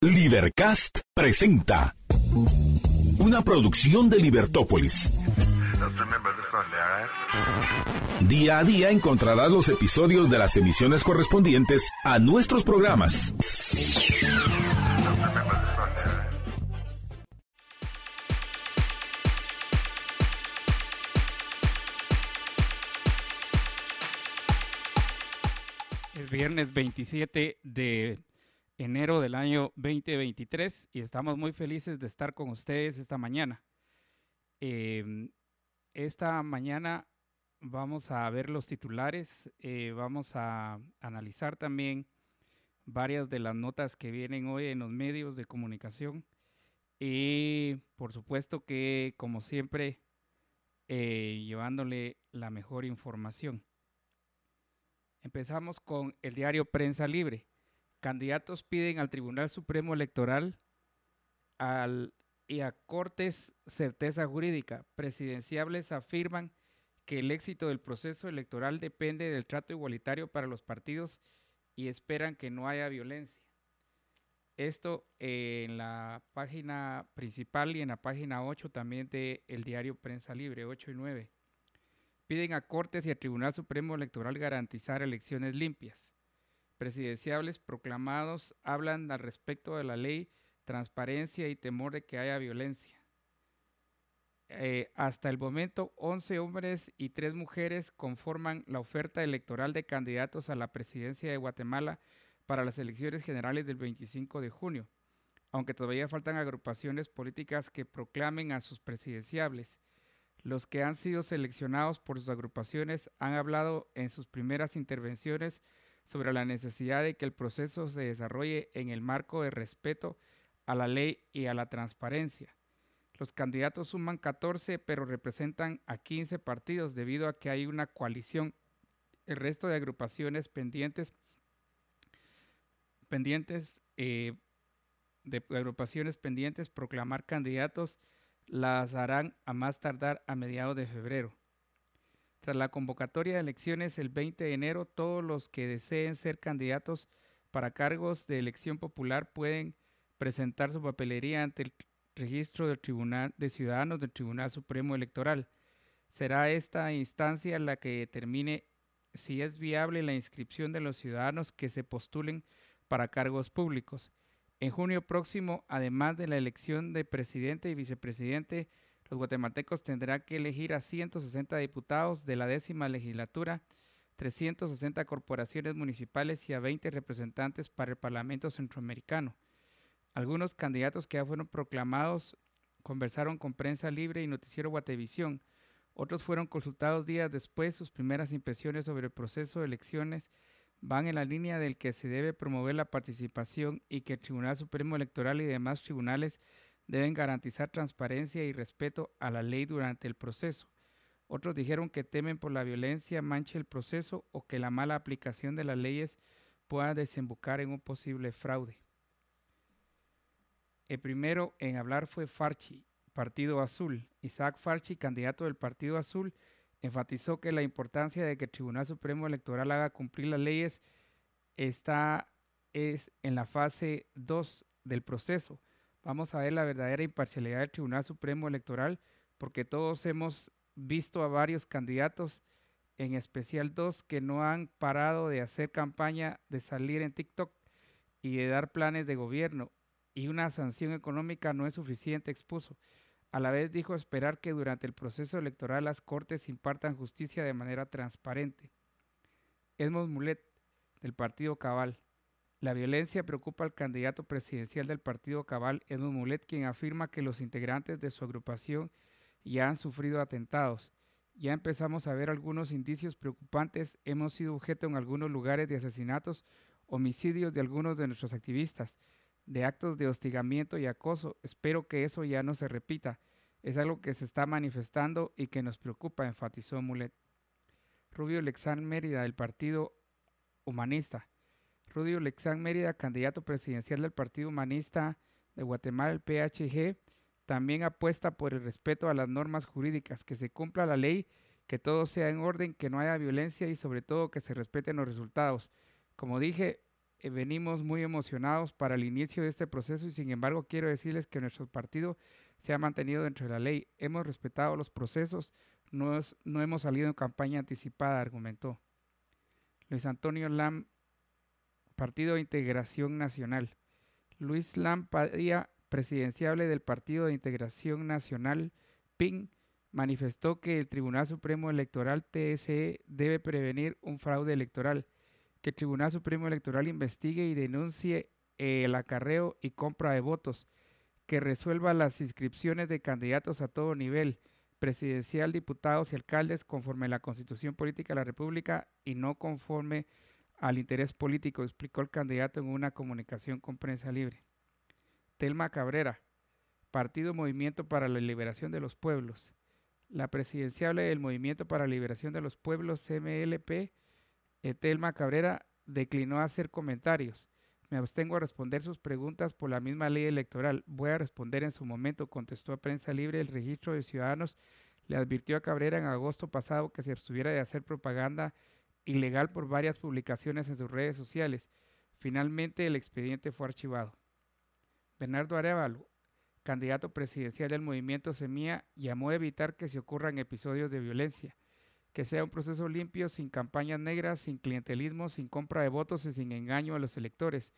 Libercast presenta una producción de Libertópolis. Día a día encontrarás los episodios de las emisiones correspondientes a nuestros programas. Es viernes 27 de enero del año 2023 y estamos muy felices de estar con ustedes esta mañana. Em, esta mañana vamos a ver los titulares, eh, vamos a analizar también varias de las notas que vienen hoy en los medios de comunicación y por supuesto que como siempre eh, llevándole la mejor información. Empezamos con el diario Prensa Libre. Candidatos piden al Tribunal Supremo Electoral al, y a Cortes certeza jurídica. Presidenciables afirman que el éxito del proceso electoral depende del trato igualitario para los partidos y esperan que no haya violencia. Esto en la página principal y en la página 8 también del el diario Prensa Libre, 8 y 9. Piden a Cortes y al Tribunal Supremo Electoral garantizar elecciones limpias presidenciables proclamados hablan al respecto de la ley, transparencia y temor de que haya violencia. Eh, hasta el momento, 11 hombres y 3 mujeres conforman la oferta electoral de candidatos a la presidencia de Guatemala para las elecciones generales del 25 de junio, aunque todavía faltan agrupaciones políticas que proclamen a sus presidenciables. Los que han sido seleccionados por sus agrupaciones han hablado en sus primeras intervenciones sobre la necesidad de que el proceso se desarrolle en el marco de respeto a la ley y a la transparencia. Los candidatos suman 14, pero representan a 15 partidos debido a que hay una coalición. El resto de agrupaciones pendientes, pendientes eh, de agrupaciones pendientes proclamar candidatos las harán a más tardar a mediados de febrero. Tras la convocatoria de elecciones el 20 de enero, todos los que deseen ser candidatos para cargos de elección popular pueden presentar su papelería ante el registro del Tribunal de Ciudadanos del Tribunal Supremo Electoral. Será esta instancia la que determine si es viable la inscripción de los ciudadanos que se postulen para cargos públicos. En junio próximo, además de la elección de presidente y vicepresidente, los guatemaltecos tendrán que elegir a 160 diputados de la décima legislatura, 360 corporaciones municipales y a 20 representantes para el Parlamento Centroamericano. Algunos candidatos que ya fueron proclamados conversaron con Prensa Libre y Noticiero Guatevisión. Otros fueron consultados días después. Sus primeras impresiones sobre el proceso de elecciones van en la línea del que se debe promover la participación y que el Tribunal Supremo Electoral y demás tribunales deben garantizar transparencia y respeto a la ley durante el proceso. Otros dijeron que temen por la violencia manche el proceso o que la mala aplicación de las leyes pueda desembocar en un posible fraude. El primero en hablar fue Farchi, Partido Azul. Isaac Farchi, candidato del Partido Azul, enfatizó que la importancia de que el Tribunal Supremo Electoral haga cumplir las leyes está es en la fase 2 del proceso, vamos a ver la verdadera imparcialidad del Tribunal Supremo Electoral, porque todos hemos visto a varios candidatos, en especial dos que no han parado de hacer campaña, de salir en TikTok y de dar planes de gobierno, y una sanción económica no es suficiente, expuso. A la vez dijo esperar que durante el proceso electoral las Cortes impartan justicia de manera transparente. Edmond Mulet, del Partido Cabal. La violencia preocupa al candidato presidencial del partido Cabal, Edmund Mulet, quien afirma que los integrantes de su agrupación ya han sufrido atentados. Ya empezamos a ver algunos indicios preocupantes. Hemos sido objeto en algunos lugares de asesinatos, homicidios de algunos de nuestros activistas, de actos de hostigamiento y acoso. Espero que eso ya no se repita. Es algo que se está manifestando y que nos preocupa, enfatizó Mulet. Rubio Lexán Mérida, del Partido Humanista. Rudio Lexán Mérida, candidato presidencial del Partido Humanista de Guatemala, el PHG, también apuesta por el respeto a las normas jurídicas, que se cumpla la ley, que todo sea en orden, que no haya violencia y sobre todo que se respeten los resultados. Como dije, eh, venimos muy emocionados para el inicio de este proceso y sin embargo quiero decirles que nuestro partido se ha mantenido dentro de la ley. Hemos respetado los procesos, no, no hemos salido en campaña anticipada, argumentó. Luis Antonio Lam, Partido de Integración Nacional. Luis Lam Padilla, presidenciable del Partido de Integración Nacional, PIN, manifestó que el Tribunal Supremo Electoral TSE debe prevenir un fraude electoral, que el Tribunal Supremo Electoral investigue y denuncie el acarreo y compra de votos, que resuelva las inscripciones de candidatos a todo nivel, presidencial, diputados y alcaldes conforme a la Constitución Política de la República y no conforme al interés político, explicó el candidato en una comunicación con prensa libre. Telma Cabrera, Partido Movimiento para la Liberación de los Pueblos. La presidenciable del Movimiento para la Liberación de los Pueblos, CMLP, Telma Cabrera, declinó hacer comentarios. Me abstengo a responder sus preguntas por la misma ley electoral. Voy a responder en su momento, contestó a Prensa Libre. El registro de ciudadanos le advirtió a Cabrera en agosto pasado que se abstuviera de hacer propaganda ilegal por varias publicaciones en sus redes sociales. Finalmente, el expediente fue archivado. Bernardo Arevalo, candidato presidencial del movimiento Semilla, llamó a evitar que se ocurran episodios de violencia que sea un proceso limpio, sin campañas negras, sin clientelismo, sin compra de votos y sin engaño a los electores,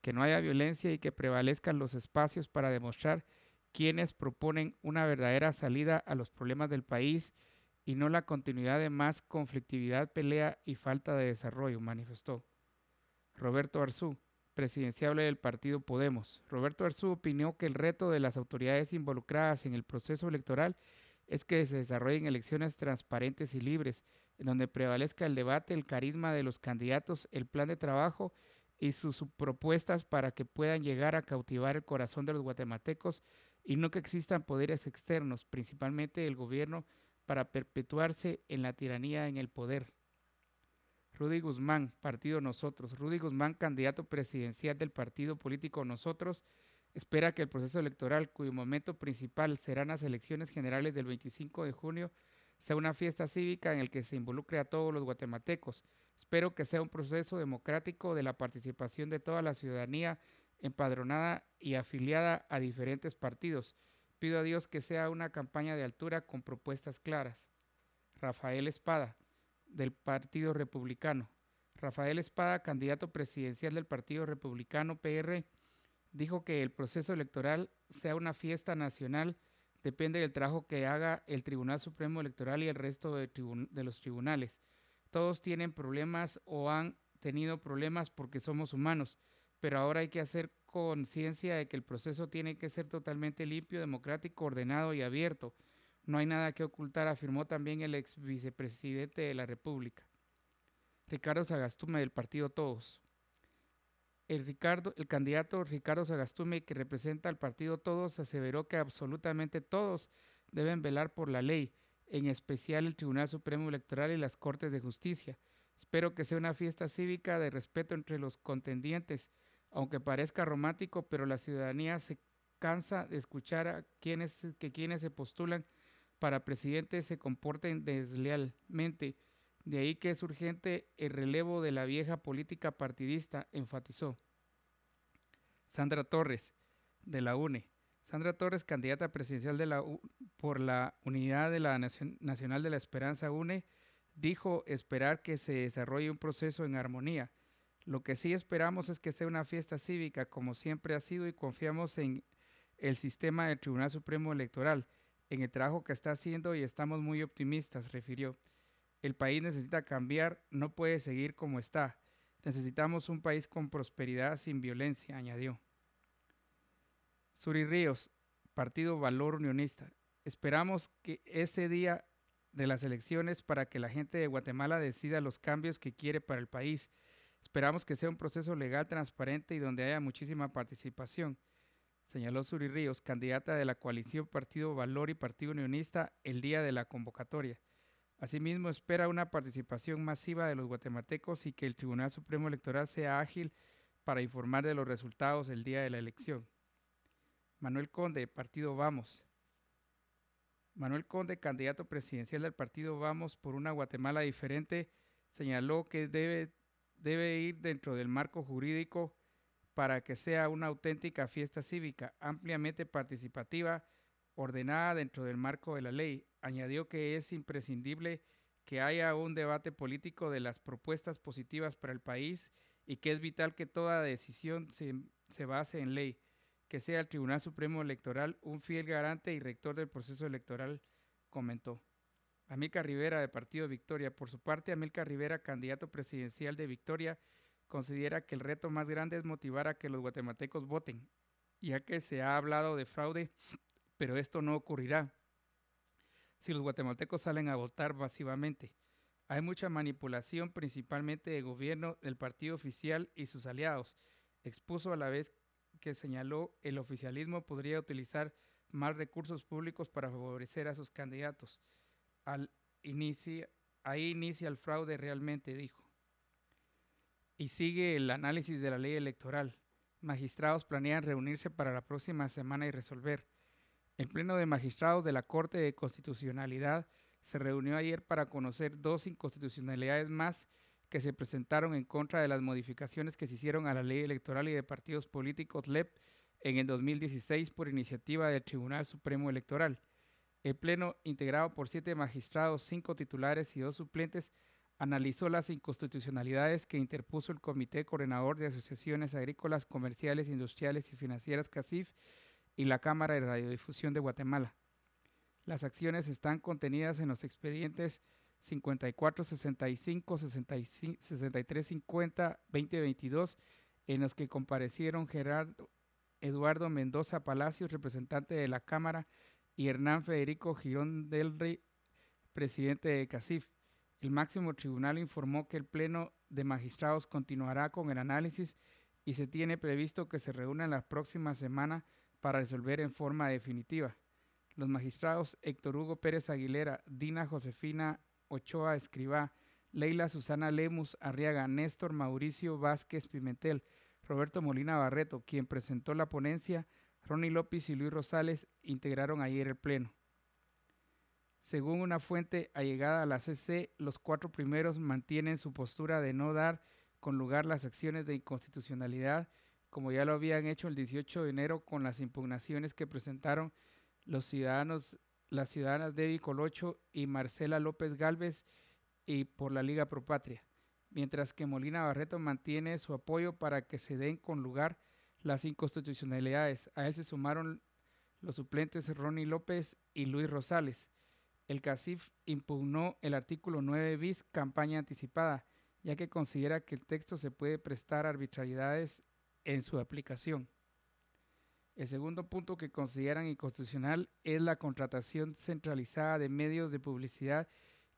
que no haya violencia y que prevalezcan los espacios para demostrar quienes proponen una verdadera salida a los problemas del país y no la continuidad de más conflictividad, pelea y falta de desarrollo, manifestó. Roberto Arzú, presidenciable del partido Podemos. Roberto Arzú opinó que el reto de las autoridades involucradas en el proceso electoral es que se desarrollen elecciones transparentes y libres, en donde prevalezca el debate, el carisma de los candidatos, el plan de trabajo y sus propuestas para que puedan llegar a cautivar el corazón de los guatemaltecos y no que existan poderes externos, principalmente el gobierno, para perpetuarse en la tiranía en el poder. Rudy Guzmán, Partido Nosotros. Rudy Guzmán, candidato presidencial del partido político Nosotros, espera que el proceso electoral, cuyo momento principal serán las elecciones generales del 25 de junio, sea una fiesta cívica en el que se involucre a todos los guatemaltecos. Espero que sea un proceso democrático de la participación de toda la ciudadanía empadronada y afiliada a diferentes partidos. Pido a Dios que sea una campaña de altura con propuestas claras. Rafael Espada, del Partido Republicano. Rafael Espada, candidato presidencial del Partido Republicano PR, dijo que el proceso electoral sea una fiesta nacional depende del trabajo que haga el Tribunal Supremo Electoral y el resto de, de, los tribunales. Todos tienen problemas o han tenido problemas porque somos humanos, pero ahora hay que hacer conciencia de que el proceso tiene que ser totalmente limpio, democrático, ordenado y abierto. No hay nada que ocultar, afirmó también el ex vicepresidente de la República. Ricardo Sagastume del partido Todos el, Ricardo, el candidato Ricardo Sagastume, que representa al partido Todos, aseveró que absolutamente todos deben velar por la ley, en especial el Tribunal Supremo Electoral y las Cortes de Justicia. Espero que sea una fiesta cívica de respeto entre los contendientes, aunque parezca romántico, pero la ciudadanía se cansa de escuchar a quienes, que quienes se postulan para presidente se comporten deslealmente de ahí que es urgente el relevo de la vieja política partidista, enfatizó. Sandra Torres, de la UNE. Sandra Torres, candidata presidencial de la por la Unidad de la Nacional de la Esperanza UNE, dijo esperar que se desarrolle un proceso en armonía. Lo que sí esperamos es que sea una fiesta cívica, como siempre ha sido, y confiamos en el sistema del Tribunal Supremo Electoral, en el trabajo que está haciendo y estamos muy optimistas, refirió. El país necesita cambiar, no puede seguir como está. Necesitamos un país con prosperidad sin violencia, añadió. Suri Ríos, Partido Valor Unionista. Esperamos que ese día de las elecciones para que la gente de Guatemala decida los cambios que quiere para el país. Esperamos que sea un proceso legal, transparente y donde haya muchísima participación, señaló Suri Ríos, candidata de la coalición Partido Valor y Partido Unionista el día de la convocatoria. Asimismo, espera una participación masiva de los guatemaltecos y que el Tribunal Supremo Electoral sea ágil para informar de los resultados el día de la elección. Manuel Conde, Partido Vamos. Manuel Conde, candidato presidencial del Partido Vamos por una Guatemala diferente, señaló que debe debe ir dentro del marco jurídico para que sea una auténtica fiesta cívica, ampliamente participativa, ordenada dentro del marco de la ley. Añadió que es imprescindible que haya un debate político de las propuestas positivas para el país y que es vital que toda decisión se, se base en ley, que sea el Tribunal Supremo Electoral un fiel garante y rector del proceso electoral, comentó. Amilcar Rivera de Partido Victoria. Por su parte, Amilcar Rivera, candidato presidencial de Victoria, considera que el reto más grande es motivar a que los guatemaltecos voten, ya que se ha hablado de fraude, pero esto no ocurrirá si los guatemaltecos salen a votar masivamente. Hay mucha manipulación, principalmente de gobierno, del partido oficial y sus aliados. Expuso a la vez que señaló el oficialismo podría utilizar más recursos públicos para favorecer a sus candidatos. Ahí inicia el fraude realmente, dijo. Y sigue el análisis de la ley electoral. Magistrados planean reunirse para la próxima semana y resolver. El Pleno de Magistrados de la Corte de Constitucionalidad se reunió ayer para conocer dos inconstitucionalidades más que se presentaron en contra de las modificaciones que se hicieron a la ley electoral y de partidos políticos LEP en el 2016 por iniciativa del Tribunal Supremo Electoral. El Pleno, integrado por siete magistrados, cinco titulares y dos suplentes, analizó las inconstitucionalidades que interpuso el Comité Coordinador de Asociaciones Agrícolas, Comerciales, Industriales y Financieras CACIF y la Cámara de Radiodifusión de Guatemala. Las acciones están contenidas en los expedientes 54, 65, 63, 50, 2022, en los que comparecieron Gerardo Eduardo Mendoza Palacios, representante de la Cámara, y Hernán Federico Girón del Rey, presidente de CACIF. El máximo tribunal informó que el Pleno de Magistrados continuará con el análisis y se tiene previsto que se reúna en la próxima semana para resolver en forma definitiva. Los magistrados Héctor Hugo Pérez Aguilera, Dina Josefina Ochoa Escribá, Leila Susana Lemus Arriaga, Néstor Mauricio Vázquez Pimentel, Roberto Molina Barreto, quien presentó la ponencia, Ronnie López y Luis Rosales integraron ayer el Pleno. Según una fuente allegada a la CC, los cuatro primeros mantienen su postura de no dar con lugar las acciones de inconstitucionalidad, como ya lo habían hecho el 18 de enero con las impugnaciones que presentaron los ciudadanos, las ciudadanas Debbie Colocho y Marcela López Galvez y por la Liga Pro Patria, mientras que Molina Barreto mantiene su apoyo para que se den con lugar las inconstitucionalidades. A él se sumaron los suplentes Ronnie López y Luis Rosales. El CACIF impugnó el artículo 9 bis, campaña anticipada, ya que considera que el texto se puede prestar arbitrariedades en su aplicación. El segundo punto que consideran inconstitucional es la contratación centralizada de medios de publicidad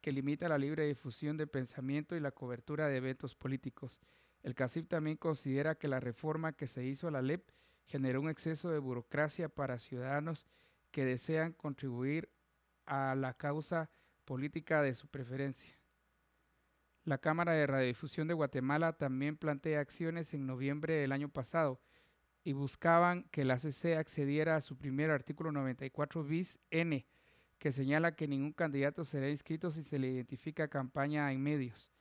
que limita la libre difusión de pensamiento y la cobertura de eventos políticos. El CACIF también considera que la reforma que se hizo a la LEP generó un exceso de burocracia para ciudadanos que desean contribuir a la causa política de su preferencia. La Cámara de Radiodifusión de Guatemala también plantea acciones en noviembre del año pasado y buscaban que la CC accediera a su primer artículo 94 bis N, que señala que ningún candidato será inscrito si se le identifica campaña en medios.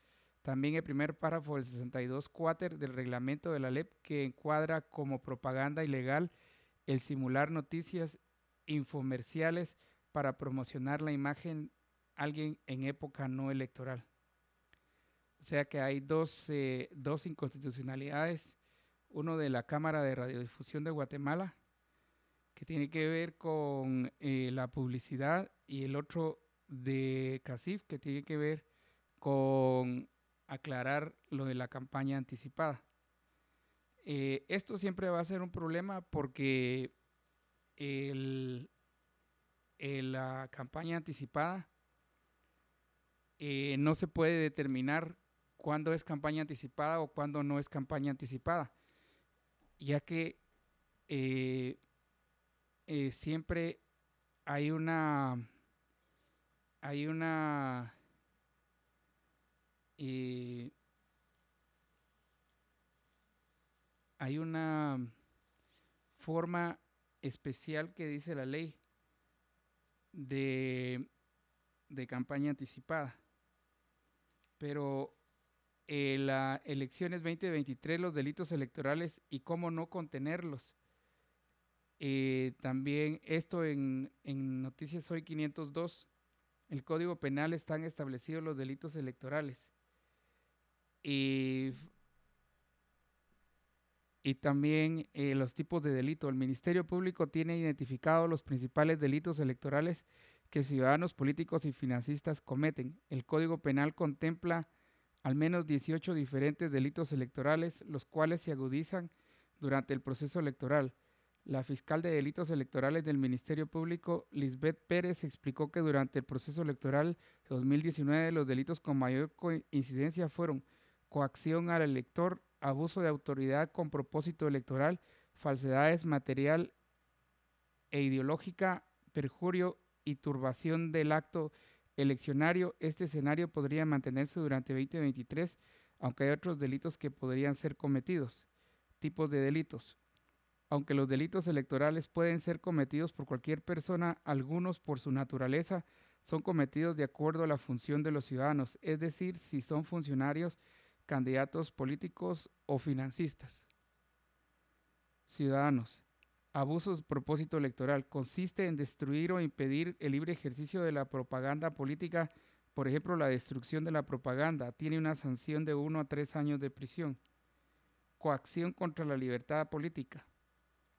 También el primer párrafo del 62 cuáter del reglamento de la LEP que encuadra como propaganda ilegal el simular noticias infomerciales para promocionar la imagen alguien en época no electoral. O sea que hay dos, eh, dos inconstitucionalidades, uno de la Cámara de Radiodifusión de Guatemala, que tiene que ver con eh, la publicidad, y el otro de CACIF, que tiene que ver con aclarar lo de la campaña anticipada. Eh, esto siempre va a ser un problema porque la campaña anticipada eh, no se puede determinar cuándo es campaña anticipada o cuándo no es campaña anticipada, ya que eh, siempre hay una hay una hay una forma especial que dice la ley de, campaña anticipada. Pero eh, las elecciones 2023, los delitos electorales y cómo no contenerlos. Eh, también esto en, en Noticias Hoy 502, el Código Penal están establecidos los delitos electorales. Y, y también eh, los tipos de delito. El Ministerio Público tiene identificados los principales delitos electorales que ciudadanos políticos y financistas cometen. El Código Penal contempla al menos 18 diferentes delitos electorales, los cuales se agudizan durante el proceso electoral. La fiscal de delitos electorales del Ministerio Público, Lisbeth Pérez, explicó que durante el proceso electoral 2019 los delitos con mayor incidencia fueron coacción al elector, abuso de autoridad con propósito electoral, falsedades material e ideológica, perjurio y turbación del acto eleccionario. Este escenario podría mantenerse durante 2023, aunque hay otros delitos que podrían ser cometidos. Tipos de delitos. Aunque los delitos electorales pueden ser cometidos por cualquier persona, algunos por su naturaleza son cometidos de acuerdo a la función de los ciudadanos, es decir, si son funcionarios, candidatos políticos o financistas. Ciudadanos. Abusos propósito electoral. Consiste en destruir o impedir el libre ejercicio de la propaganda política, por ejemplo, la destrucción de la propaganda. Tiene una sanción de uno a tres años de prisión. Coacción contra la libertad política.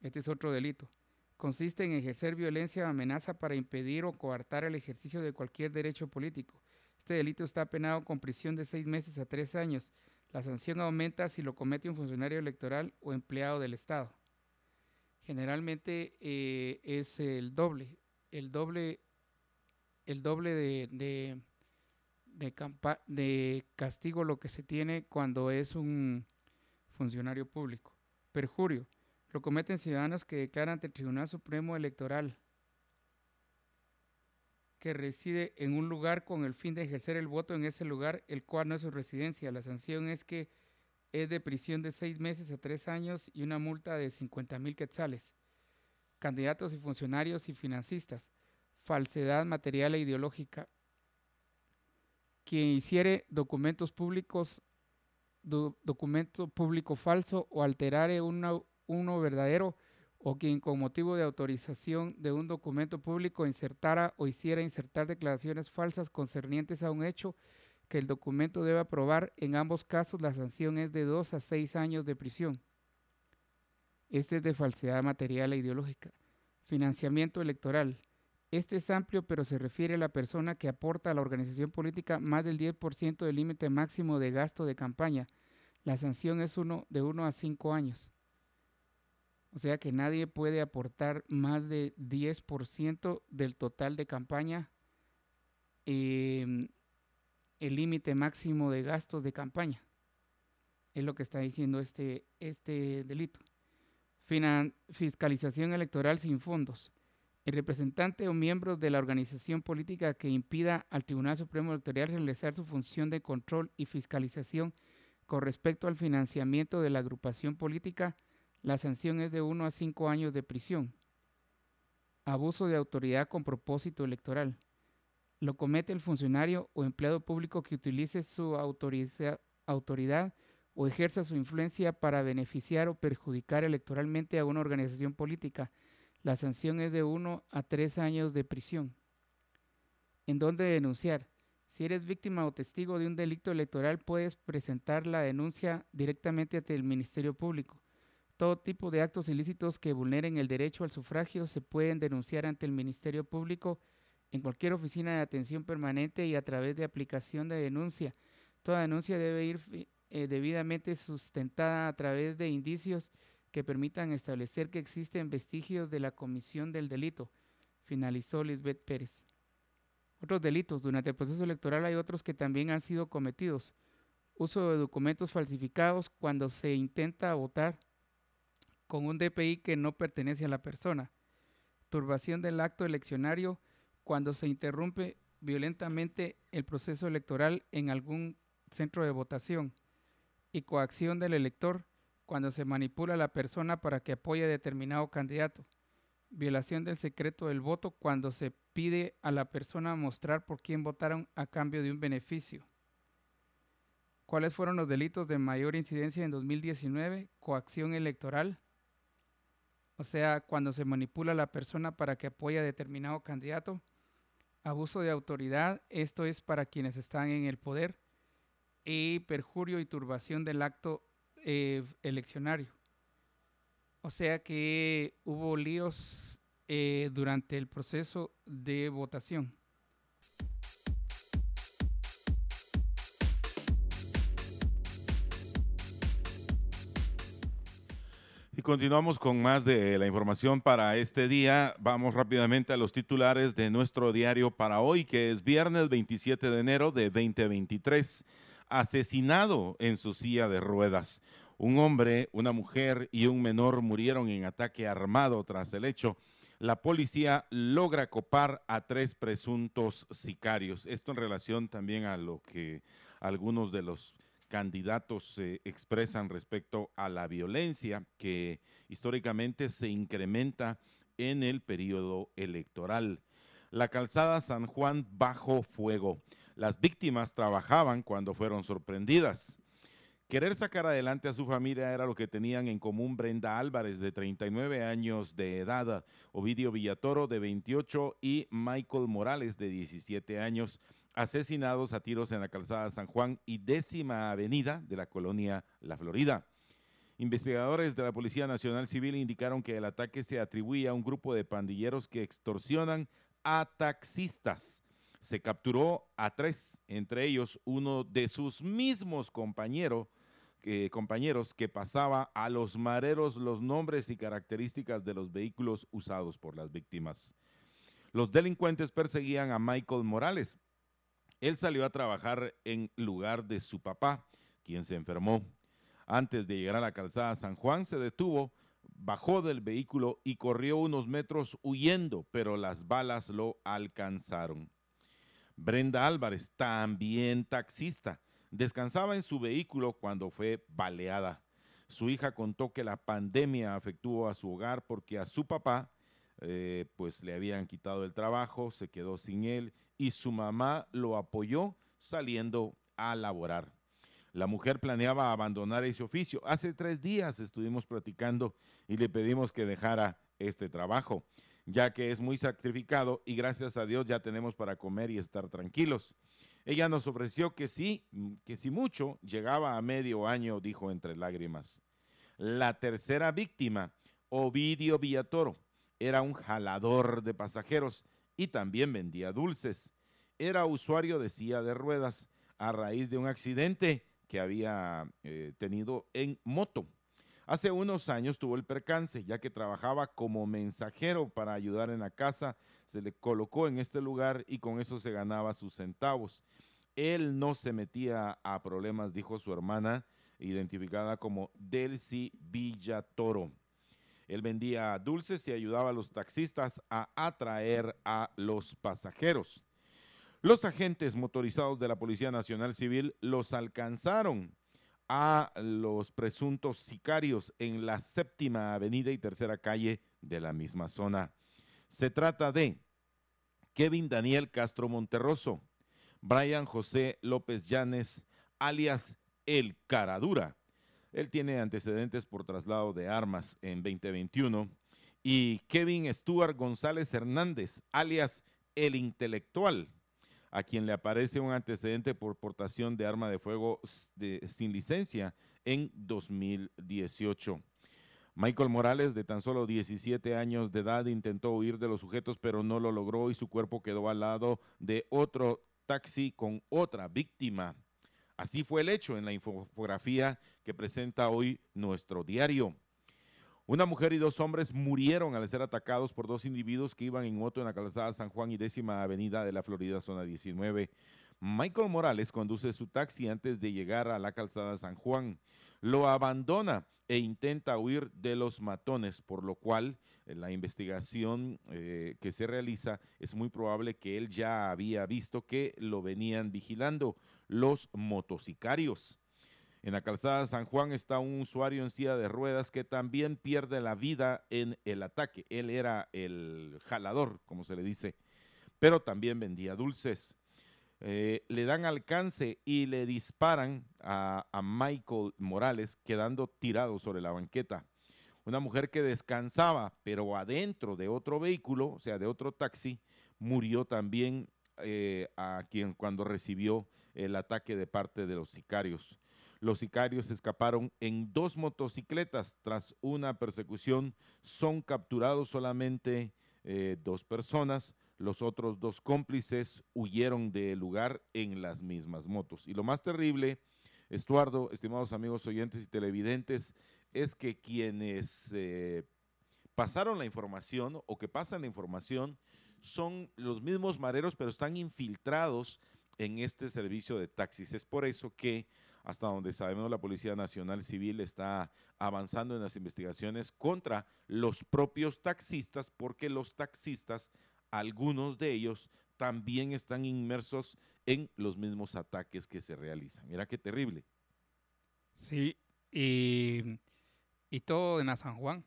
Este es otro delito. Consiste en ejercer violencia o amenaza para impedir o coartar el ejercicio de cualquier derecho político. Este delito está penado con prisión de seis meses a tres años. La sanción aumenta si lo comete un funcionario electoral o empleado del Estado generalmente eh, es el doble, el doble, el doble de, de, de, castigo lo que se tiene cuando es un funcionario público. Perjurio, lo cometen ciudadanos que declaran ante el Tribunal Supremo Electoral que reside en un lugar con el fin de ejercer el voto en ese lugar, el cual no es su residencia. La sanción es que es de prisión de seis meses a tres años y una multa de 50 mil quetzales. Candidatos y funcionarios y financistas. Falsedad material e ideológica. Quien hiciere documentos públicos, documento público falso o alterare uno verdadero o quien con motivo de autorización de un documento público insertara o hiciera insertar declaraciones falsas concernientes a un hecho que el documento debe aprobar. En ambos casos la sanción es de dos a seis años de prisión. Este es de falsedad material e ideológica. Financiamiento electoral. Este es amplio, pero se refiere a la persona que aporta a la organización política más del 10% del límite máximo de gasto de campaña. La sanción es uno, de 1 a 5 años. O sea que nadie puede aportar más de 10% del total de campaña eh, el límite máximo de gastos de campaña. Es lo que está diciendo este, este delito. fiscalización electoral sin fondos. El representante o miembro de la organización política que impida al Tribunal Supremo Electoral realizar su función de control y fiscalización con respecto al financiamiento de la agrupación política, la sanción es de 1 a 5 años de prisión. Abuso de autoridad con propósito electoral lo comete el funcionario o empleado público que utilice su autoridad o ejerza su influencia para beneficiar o perjudicar electoralmente a una organización política. La sanción es de uno a tres años de prisión. ¿En dónde denunciar? Si eres víctima o testigo de un delito electoral, puedes presentar la denuncia directamente ante el Ministerio Público. Todo tipo de actos ilícitos que vulneren el derecho al sufragio se pueden denunciar ante el Ministerio Público en cualquier oficina de atención permanente y a través de aplicación de denuncia. Toda denuncia debe ir eh, debidamente sustentada a través de indicios que permitan establecer que existen vestigios de la comisión del delito, finalizó Lisbeth Pérez. Otros delitos. Durante el proceso electoral hay otros que también han sido cometidos. Uso de documentos falsificados cuando se intenta votar con un DPI que no pertenece a la persona. Turbación del acto eleccionario cuando se interrumpe violentamente el proceso electoral en algún centro de votación y coacción del elector cuando se manipula a la persona para que apoye a determinado candidato. Violación del secreto del voto cuando se pide a la persona mostrar por quién votaron a cambio de un beneficio. ¿Cuáles fueron los delitos de mayor incidencia en 2019? Coacción electoral. O sea, cuando se manipula a la persona para que apoye a determinado candidato. Abuso de autoridad. Esto es para quienes están en el poder. Y perjurio y turbación del acto eh, eleccionario. O sea que hubo líos eh, durante el proceso de votación. Continuamos con más de la información para este día. Vamos rápidamente a los titulares de nuestro diario para hoy, que es viernes 27 de enero de 2023. Asesinado en su silla de ruedas. Un hombre, una mujer y un menor murieron en ataque armado tras el hecho. La policía logra copar a tres presuntos sicarios. Esto en relación también a lo que algunos de los candidatos se expresan respecto a la violencia que históricamente se incrementa en el periodo electoral. La calzada San Juan bajo fuego. Las víctimas trabajaban cuando fueron sorprendidas. Querer sacar adelante a su familia era lo que tenían en común Brenda Álvarez, de 39 años de edad, Ovidio Villatoro, de 28, y Michael Morales, de 17 años, asesinados a tiros en la calzada San Juan y décima avenida de la colonia La Florida. Investigadores de la Policía Nacional Civil indicaron que el ataque se atribuye a un grupo de pandilleros que extorsionan a taxistas. Se capturó a tres, entre ellos uno de sus mismos compañeros, compañeros que pasaba a los mareros los nombres y características de los vehículos usados por las víctimas. Los delincuentes perseguían a Michael Morales, él salió a trabajar en lugar de su papá, quien se enfermó. Antes de llegar a la calzada San Juan, se detuvo, bajó del vehículo y corrió unos metros huyendo, pero las balas lo alcanzaron. Brenda Álvarez, también taxista, descansaba en su vehículo cuando fue baleada. Su hija contó que la pandemia afectó a su hogar porque a su papá eh, pues le habían quitado el trabajo, se quedó sin él y su mamá lo apoyó saliendo a laborar. La mujer planeaba abandonar ese oficio. Hace tres días estuvimos platicando y le pedimos que dejara este trabajo, ya que es muy sacrificado y gracias a Dios ya tenemos para comer y estar tranquilos. Ella nos ofreció que sí, que si mucho, llegaba a medio año, dijo entre lágrimas. La tercera víctima, Ovidio Villatoro, era un jalador de pasajeros y también vendía dulces. Era usuario de silla de ruedas a raíz de un accidente que había eh, tenido en moto. Hace unos años tuvo el percance, ya que trabajaba como mensajero para ayudar en la casa, se le colocó en este lugar y con eso se ganaba sus centavos. Él no se metía a problemas, dijo su hermana, identificada como Delcy Villatoro. Él vendía dulces y ayudaba a los taxistas a atraer a los pasajeros. Los agentes motorizados de la Policía Nacional Civil los alcanzaron a los presuntos sicarios en la séptima avenida y tercera calle de la misma zona. Se trata de Kevin Daniel Castro Monterroso, Brian José López Llanes, alias El Caradura, él tiene antecedentes por traslado de armas en 2021. Y Kevin Stuart González Hernández, alias El Intelectual, a quien le aparece un antecedente por portación de arma de fuego sin licencia en 2018. Michael Morales, de tan solo 17 años de edad, intentó huir de los sujetos, pero no lo logró y su cuerpo quedó al lado de otro taxi con otra víctima. Así fue el hecho en la infografía que presenta hoy nuestro diario. Una mujer y dos hombres murieron al ser atacados por dos individuos que iban en moto en la calzada San Juan y décima avenida de la Florida, zona 19. Michael Morales conduce su taxi antes de llegar a la calzada San Juan. Lo abandona e intenta huir de los matones, por lo cual en la investigación eh, que se realiza es muy probable que él ya había visto que lo venían vigilando los motocicarios. En la calzada San Juan está un usuario en silla de ruedas que también pierde la vida en el ataque. Él era el jalador, como se le dice, pero también vendía dulces. Eh, le dan alcance y le disparan a, Michael Morales, quedando tirado sobre la banqueta. Una mujer que descansaba, pero adentro de otro vehículo, o sea, de otro taxi, murió también eh, a quien cuando recibió el ataque de parte de los sicarios. Los sicarios escaparon en dos motocicletas tras una persecución. Son capturados solamente eh, dos personas. Los otros dos cómplices huyeron del lugar en las mismas motos. Y lo más terrible, Estuardo, estimados amigos oyentes y televidentes, es que quienes eh, pasaron la información o que pasan la información son los mismos mareros, pero están infiltrados en este servicio de taxis. Es por eso que, hasta donde sabemos, la Policía Nacional Civil está avanzando en las investigaciones contra los propios taxistas, porque los taxistas, algunos de ellos, también están inmersos en los mismos ataques que se realizan. Mira qué terrible. Sí, y, y todo en San Juan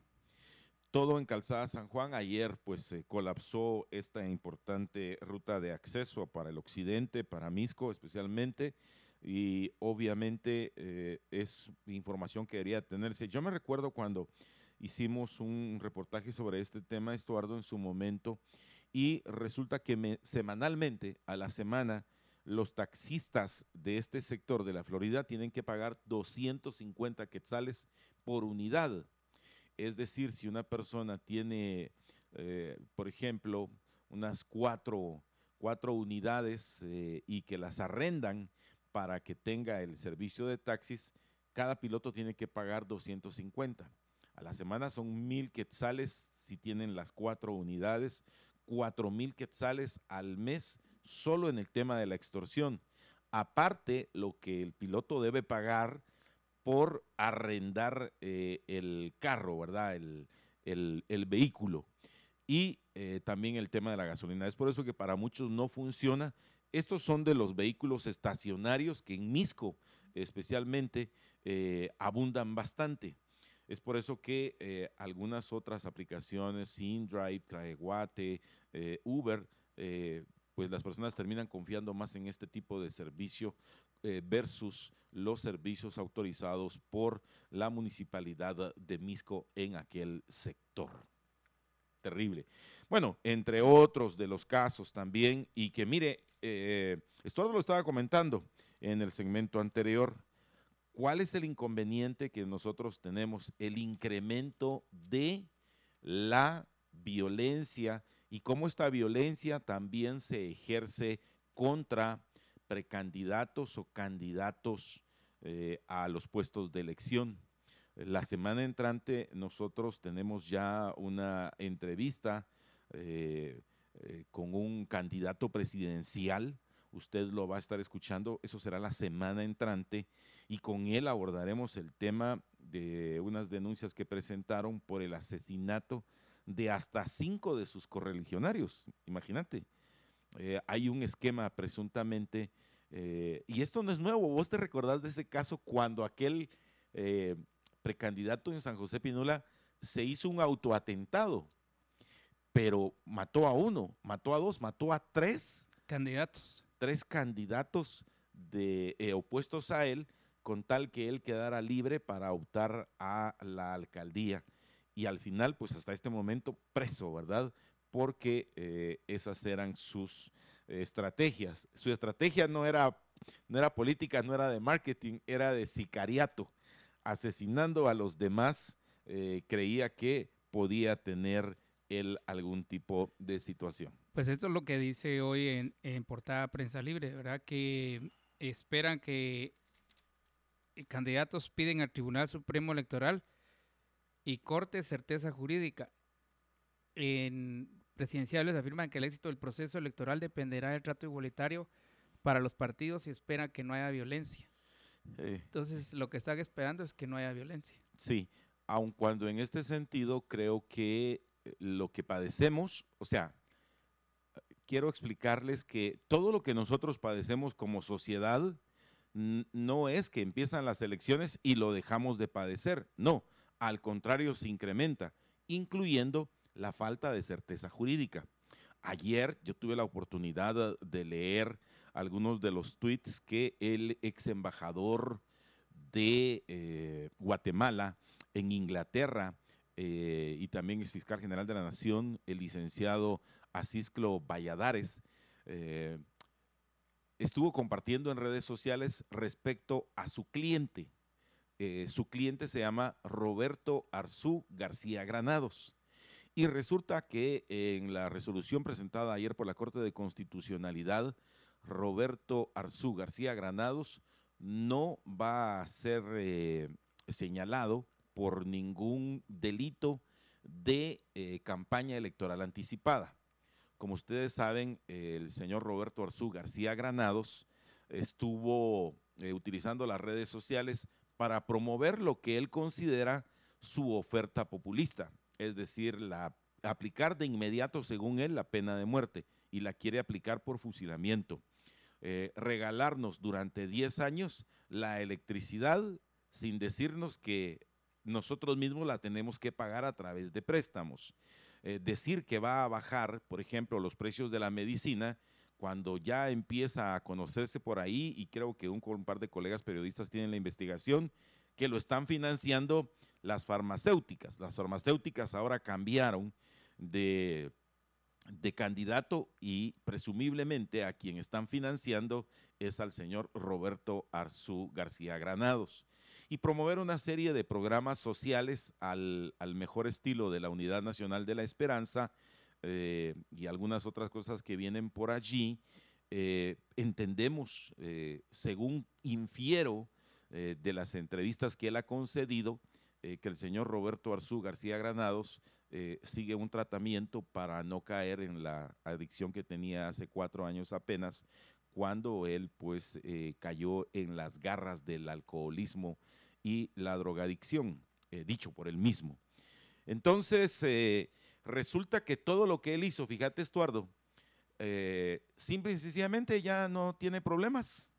todo en Calzada San Juan. Ayer pues se colapsó esta importante ruta de acceso para el occidente, para Misco especialmente, y obviamente eh, es información que debería tenerse. Yo me recuerdo cuando hicimos un reportaje sobre este tema, Estuardo, en su momento, y resulta que semanalmente, a la semana, los taxistas de este sector de la Florida tienen que pagar 250 quetzales por unidad es decir, si una persona tiene, eh, por ejemplo, unas cuatro, unidades eh, y que las arrendan para que tenga el servicio de taxis, cada piloto tiene que pagar 250. A la semana son mil quetzales si tienen las cuatro unidades, cuatro mil quetzales al mes solo en el tema de la extorsión. Aparte, lo que el piloto debe pagar por arrendar eh, el carro, ¿verdad? El, vehículo. Y eh, también el tema de la gasolina. Es por eso que para muchos no funciona. Estos son de los vehículos estacionarios que en Misco especialmente eh, abundan bastante. Es por eso que algunas otras aplicaciones, InDrive, Traeguate, Uber, pues las personas terminan confiando más en este tipo de servicio eh, versus los servicios autorizados por la municipalidad de Misco en aquel sector. Terrible. Bueno, entre otros de los casos también, y que mire, eh, esto lo estaba comentando en el segmento anterior, ¿cuál es el inconveniente que nosotros tenemos? El incremento de la violencia y cómo esta violencia también se ejerce contra precandidatos o candidatos eh, a los puestos de elección. La semana entrante nosotros tenemos ya una entrevista eh, eh, con un candidato presidencial. Usted lo va a estar escuchando, eso será la semana entrante y con él abordaremos el tema de unas denuncias que presentaron por el asesinato de hasta cinco de sus correligionarios. Imagínate. Eh, hay un esquema presuntamente, eh, y esto no es nuevo, vos te recordás de ese caso cuando aquel eh, precandidato en San José Pinula se hizo un autoatentado, pero mató a uno, mató a dos, mató a tres candidatos. Tres candidatos de, opuestos a él, con tal que él quedara libre para optar a la alcaldía. Y al final, pues hasta este momento, preso, ¿verdad? porque eh, esas eran sus estrategias. Su estrategia no era, no era política, no era de marketing, era de sicariato. Asesinando a los demás, eh, creía que podía tener él algún tipo de situación. Pues esto es lo que dice hoy en, en portada Prensa Libre, ¿verdad? Que esperan que candidatos piden al Tribunal Supremo Electoral y corte certeza jurídica. En presidenciales afirman que el éxito del proceso electoral dependerá del trato igualitario para los partidos y esperan que no haya violencia. Entonces, lo que están esperando es que no haya violencia. Sí, aun cuando en este sentido creo que eh, lo que padecemos, o sea, quiero explicarles que todo lo que nosotros padecemos como sociedad no es que empiezan las elecciones y lo dejamos de padecer, no, al contrario se incrementa, incluyendo la falta de certeza jurídica. Ayer yo tuve la oportunidad de leer algunos de los tweets que el ex embajador de eh, Guatemala en Inglaterra eh, y también ex fiscal general de la Nación, el licenciado Asisclo Valladares, eh, estuvo compartiendo en redes sociales respecto a su cliente. su cliente se llama Roberto Arzú García Granados. Y resulta que en la resolución presentada ayer por la Corte de Constitucionalidad, Roberto Arzú García Granados no va a ser eh, señalado por ningún delito de eh, campaña electoral anticipada. Como ustedes saben, el señor Roberto Arzú García Granados estuvo eh, utilizando las redes sociales para promover lo que él considera su oferta populista, es decir, la, aplicar de inmediato, según él, la pena de muerte y la quiere aplicar por fusilamiento. Eh, regalarnos durante 10 años la electricidad sin decirnos que nosotros mismos la tenemos que pagar a través de préstamos. Eh, decir que va a bajar, por ejemplo, los precios de la medicina cuando ya empieza a conocerse por ahí, y creo que un, par de colegas periodistas tienen la investigación, que lo están financiando las farmacéuticas. Las farmacéuticas ahora cambiaron de de candidato y presumiblemente a quien están financiando es al señor Roberto Arzú García Granados. Y promover una serie de programas sociales al, mejor estilo de la Unidad Nacional de la Esperanza eh, y algunas otras cosas que vienen por allí. Eh, entendemos, eh, según infiero de las entrevistas que él ha concedido, que el señor Roberto Arzú García Granados sigue un tratamiento para no caer en la adicción que tenía hace cuatro años apenas, cuando él pues eh, cayó en las garras del alcoholismo y la drogadicción, eh, dicho por él mismo. Entonces, resulta que todo lo que él hizo, fíjate Estuardo, simple y sencillamente ya no tiene problemas.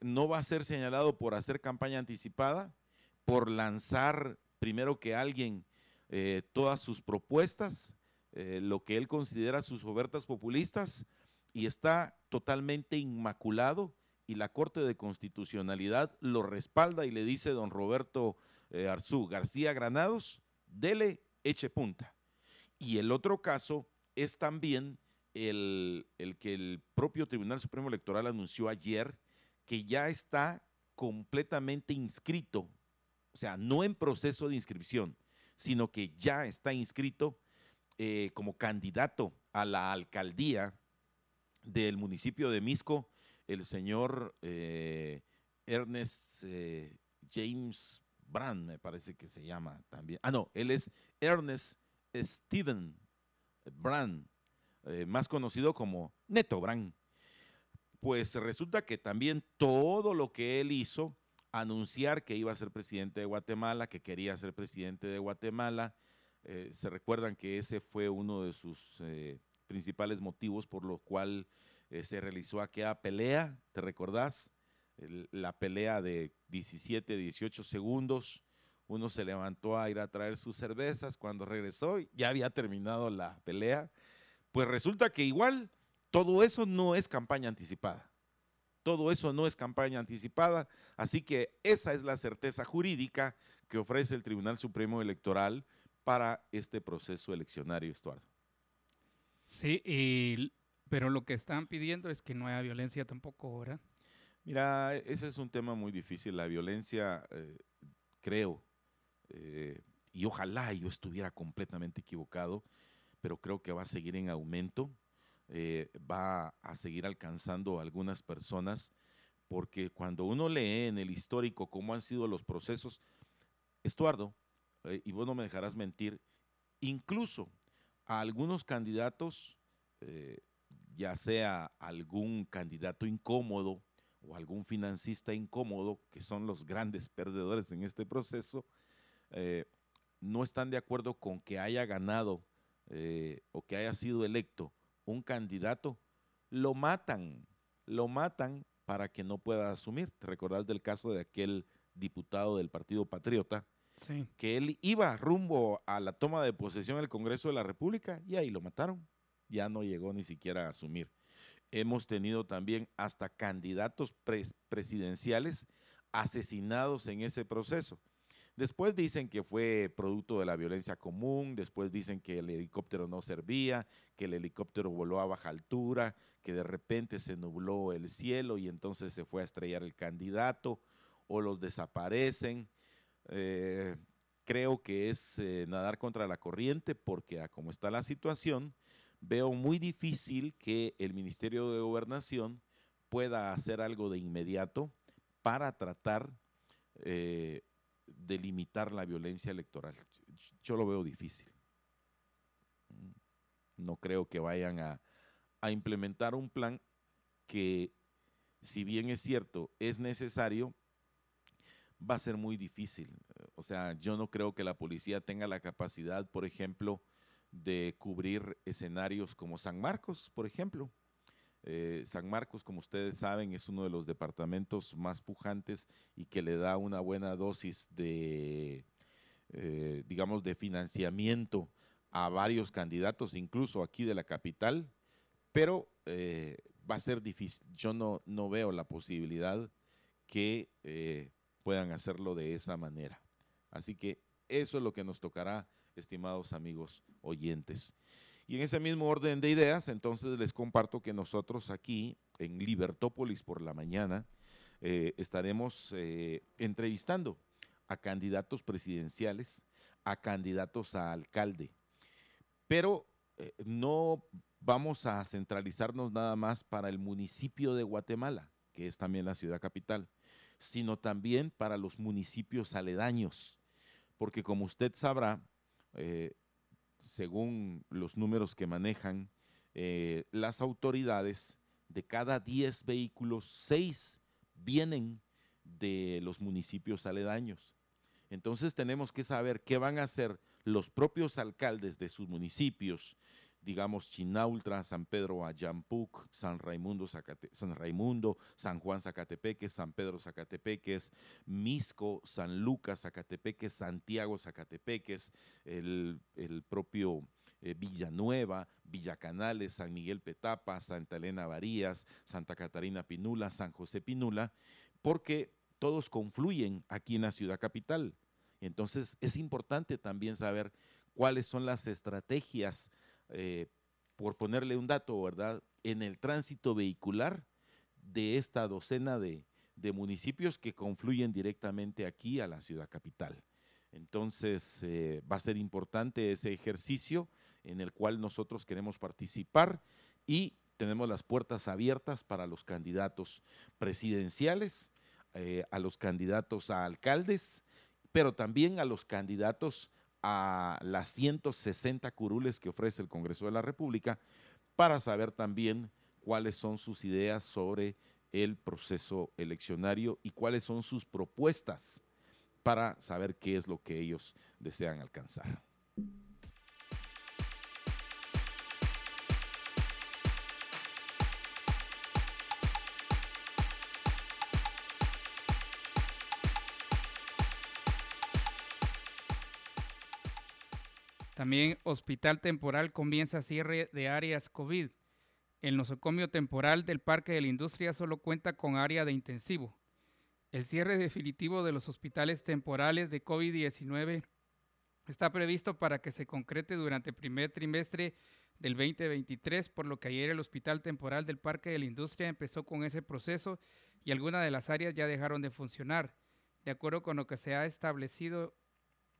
no va a ser señalado por hacer campaña anticipada, por lanzar primero que alguien eh, todas sus propuestas, eh, lo que él considera sus ofertas populistas, y está totalmente inmaculado y la Corte de Constitucionalidad lo respalda y le dice don Roberto eh, Arzú García Granados, dele, eche punta. Y el otro caso es también el, el que el propio Tribunal Supremo Electoral anunció ayer que ya está completamente inscrito, o sea, no en proceso de inscripción, sino que ya está inscrito eh, como candidato a la alcaldía del municipio de Misco, el señor eh, Ernest eh, James Brand, me parece que se llama también. Ah, no, él es Ernest Steven Brand, más conocido como Neto Brand. Pues resulta que también todo lo que él hizo anunciar que iba a ser presidente de Guatemala, que quería ser presidente de Guatemala. Eh, se recuerdan que ese fue uno de sus eh, principales motivos por lo cual eh, se realizó aquella pelea, ¿te recordás? la pelea de 17, 18 segundos. Uno se levantó a ir a traer sus cervezas, cuando regresó ya había terminado la pelea. Pues resulta que igual todo eso no es campaña anticipada. Todo eso no es campaña anticipada, así que esa es la certeza jurídica que ofrece el Tribunal Supremo Electoral para este proceso eleccionario, Estuardo. Sí, pero lo que están pidiendo es que no haya violencia tampoco, ¿verdad? Mira, ese es un tema muy difícil. La violencia, eh, creo, eh, y ojalá yo estuviera completamente equivocado, pero creo que va a seguir en aumento. Eh, va a seguir alcanzando a algunas personas, porque cuando uno lee en el histórico cómo han sido los procesos, Estuardo, y vos no me dejarás mentir, incluso a algunos candidatos, eh, ya sea algún candidato incómodo o algún financista incómodo, que son los grandes perdedores en este proceso, no están de acuerdo con que haya ganado o que haya sido electo un candidato, lo matan, lo matan para que no pueda asumir. ¿Te recordás del caso de aquel diputado del Partido Patriota? Que él iba rumbo a la toma de posesión del Congreso de la República y ahí lo mataron. ya no llegó ni siquiera a asumir. Hemos tenido también hasta candidatos presidenciales asesinados en ese proceso. Después dicen que fue producto de la violencia común, después dicen que el helicóptero no servía, que el helicóptero voló a baja altura, que de repente se nubló el cielo y entonces se fue a estrellar el candidato o los desaparecen. Eh, creo que es eh, nadar contra la corriente porque a como está la situación, veo muy difícil que el Ministerio de Gobernación pueda hacer algo de inmediato para tratar eh, de limitar la violencia electoral. Yo lo veo difícil. No creo que vayan a implementar un plan que, si bien es cierto, es necesario, va a ser muy difícil. O sea, yo no creo que la policía tenga la capacidad, por ejemplo, de cubrir escenarios como San Marcos, por ejemplo. Eh, San Marcos, como ustedes saben, es uno de los departamentos más pujantes y que le da una buena dosis de, eh, digamos, de financiamiento a varios candidatos, incluso aquí de la capital, pero eh, va a ser difícil. Yo no, no veo la posibilidad que puedan hacerlo de esa manera. Así que eso es lo que nos tocará, estimados amigos oyentes. Y en ese mismo orden de ideas, entonces les comparto que nosotros aquí en Libertópolis por la mañana eh, estaremos eh, entrevistando a candidatos presidenciales, a candidatos a alcalde. Pero eh, no vamos a centralizarnos nada más para el municipio de Guatemala, que es también la ciudad capital, sino también para los municipios aledaños, porque como usted sabrá, eh, según los números que manejan eh, las autoridades, de cada 10 vehículos, 6 vienen de los municipios aledaños. Entonces tenemos que saber qué van a hacer los propios alcaldes de sus municipios, digamos, Chinaultra, San Pedro Ayampuc, San Raimundo, San Raimundo, San Juan Zacatepeques, San Pedro Zacatepeques, Misco, San Lucas Zacatepeques, Santiago Zacatepeques, el, propio eh, Villanueva, Villacanales, San Miguel Petapa, Santa Elena Varías, Santa Catarina Pinula, San José Pinula, porque todos confluyen aquí en la ciudad capital. Entonces es importante también saber cuáles son las estrategias eh, por ponerle un dato, ¿verdad? En el tránsito vehicular de esta docena de, municipios que confluyen directamente aquí a la ciudad capital. Entonces, eh, va a ser importante ese ejercicio en el cual nosotros queremos participar y tenemos las puertas abiertas para los candidatos presidenciales, eh, a los candidatos a alcaldes, pero también a los candidatos a las 160 curules que ofrece el Congreso de la República para saber también cuáles son sus ideas sobre el proceso eleccionario y cuáles son sus propuestas para saber qué es lo que ellos desean alcanzar. También hospital temporal comienza cierre de áreas COVID. El nosocomio temporal del Parque de la Industria solo cuenta con área de intensivo. El cierre definitivo de los hospitales temporales de COVID-19 está previsto para que se concrete durante el primer trimestre del 2023, por lo que ayer el Hospital Temporal del Parque de la Industria empezó con ese proceso y algunas de las áreas ya dejaron de funcionar. De acuerdo con lo que se ha establecido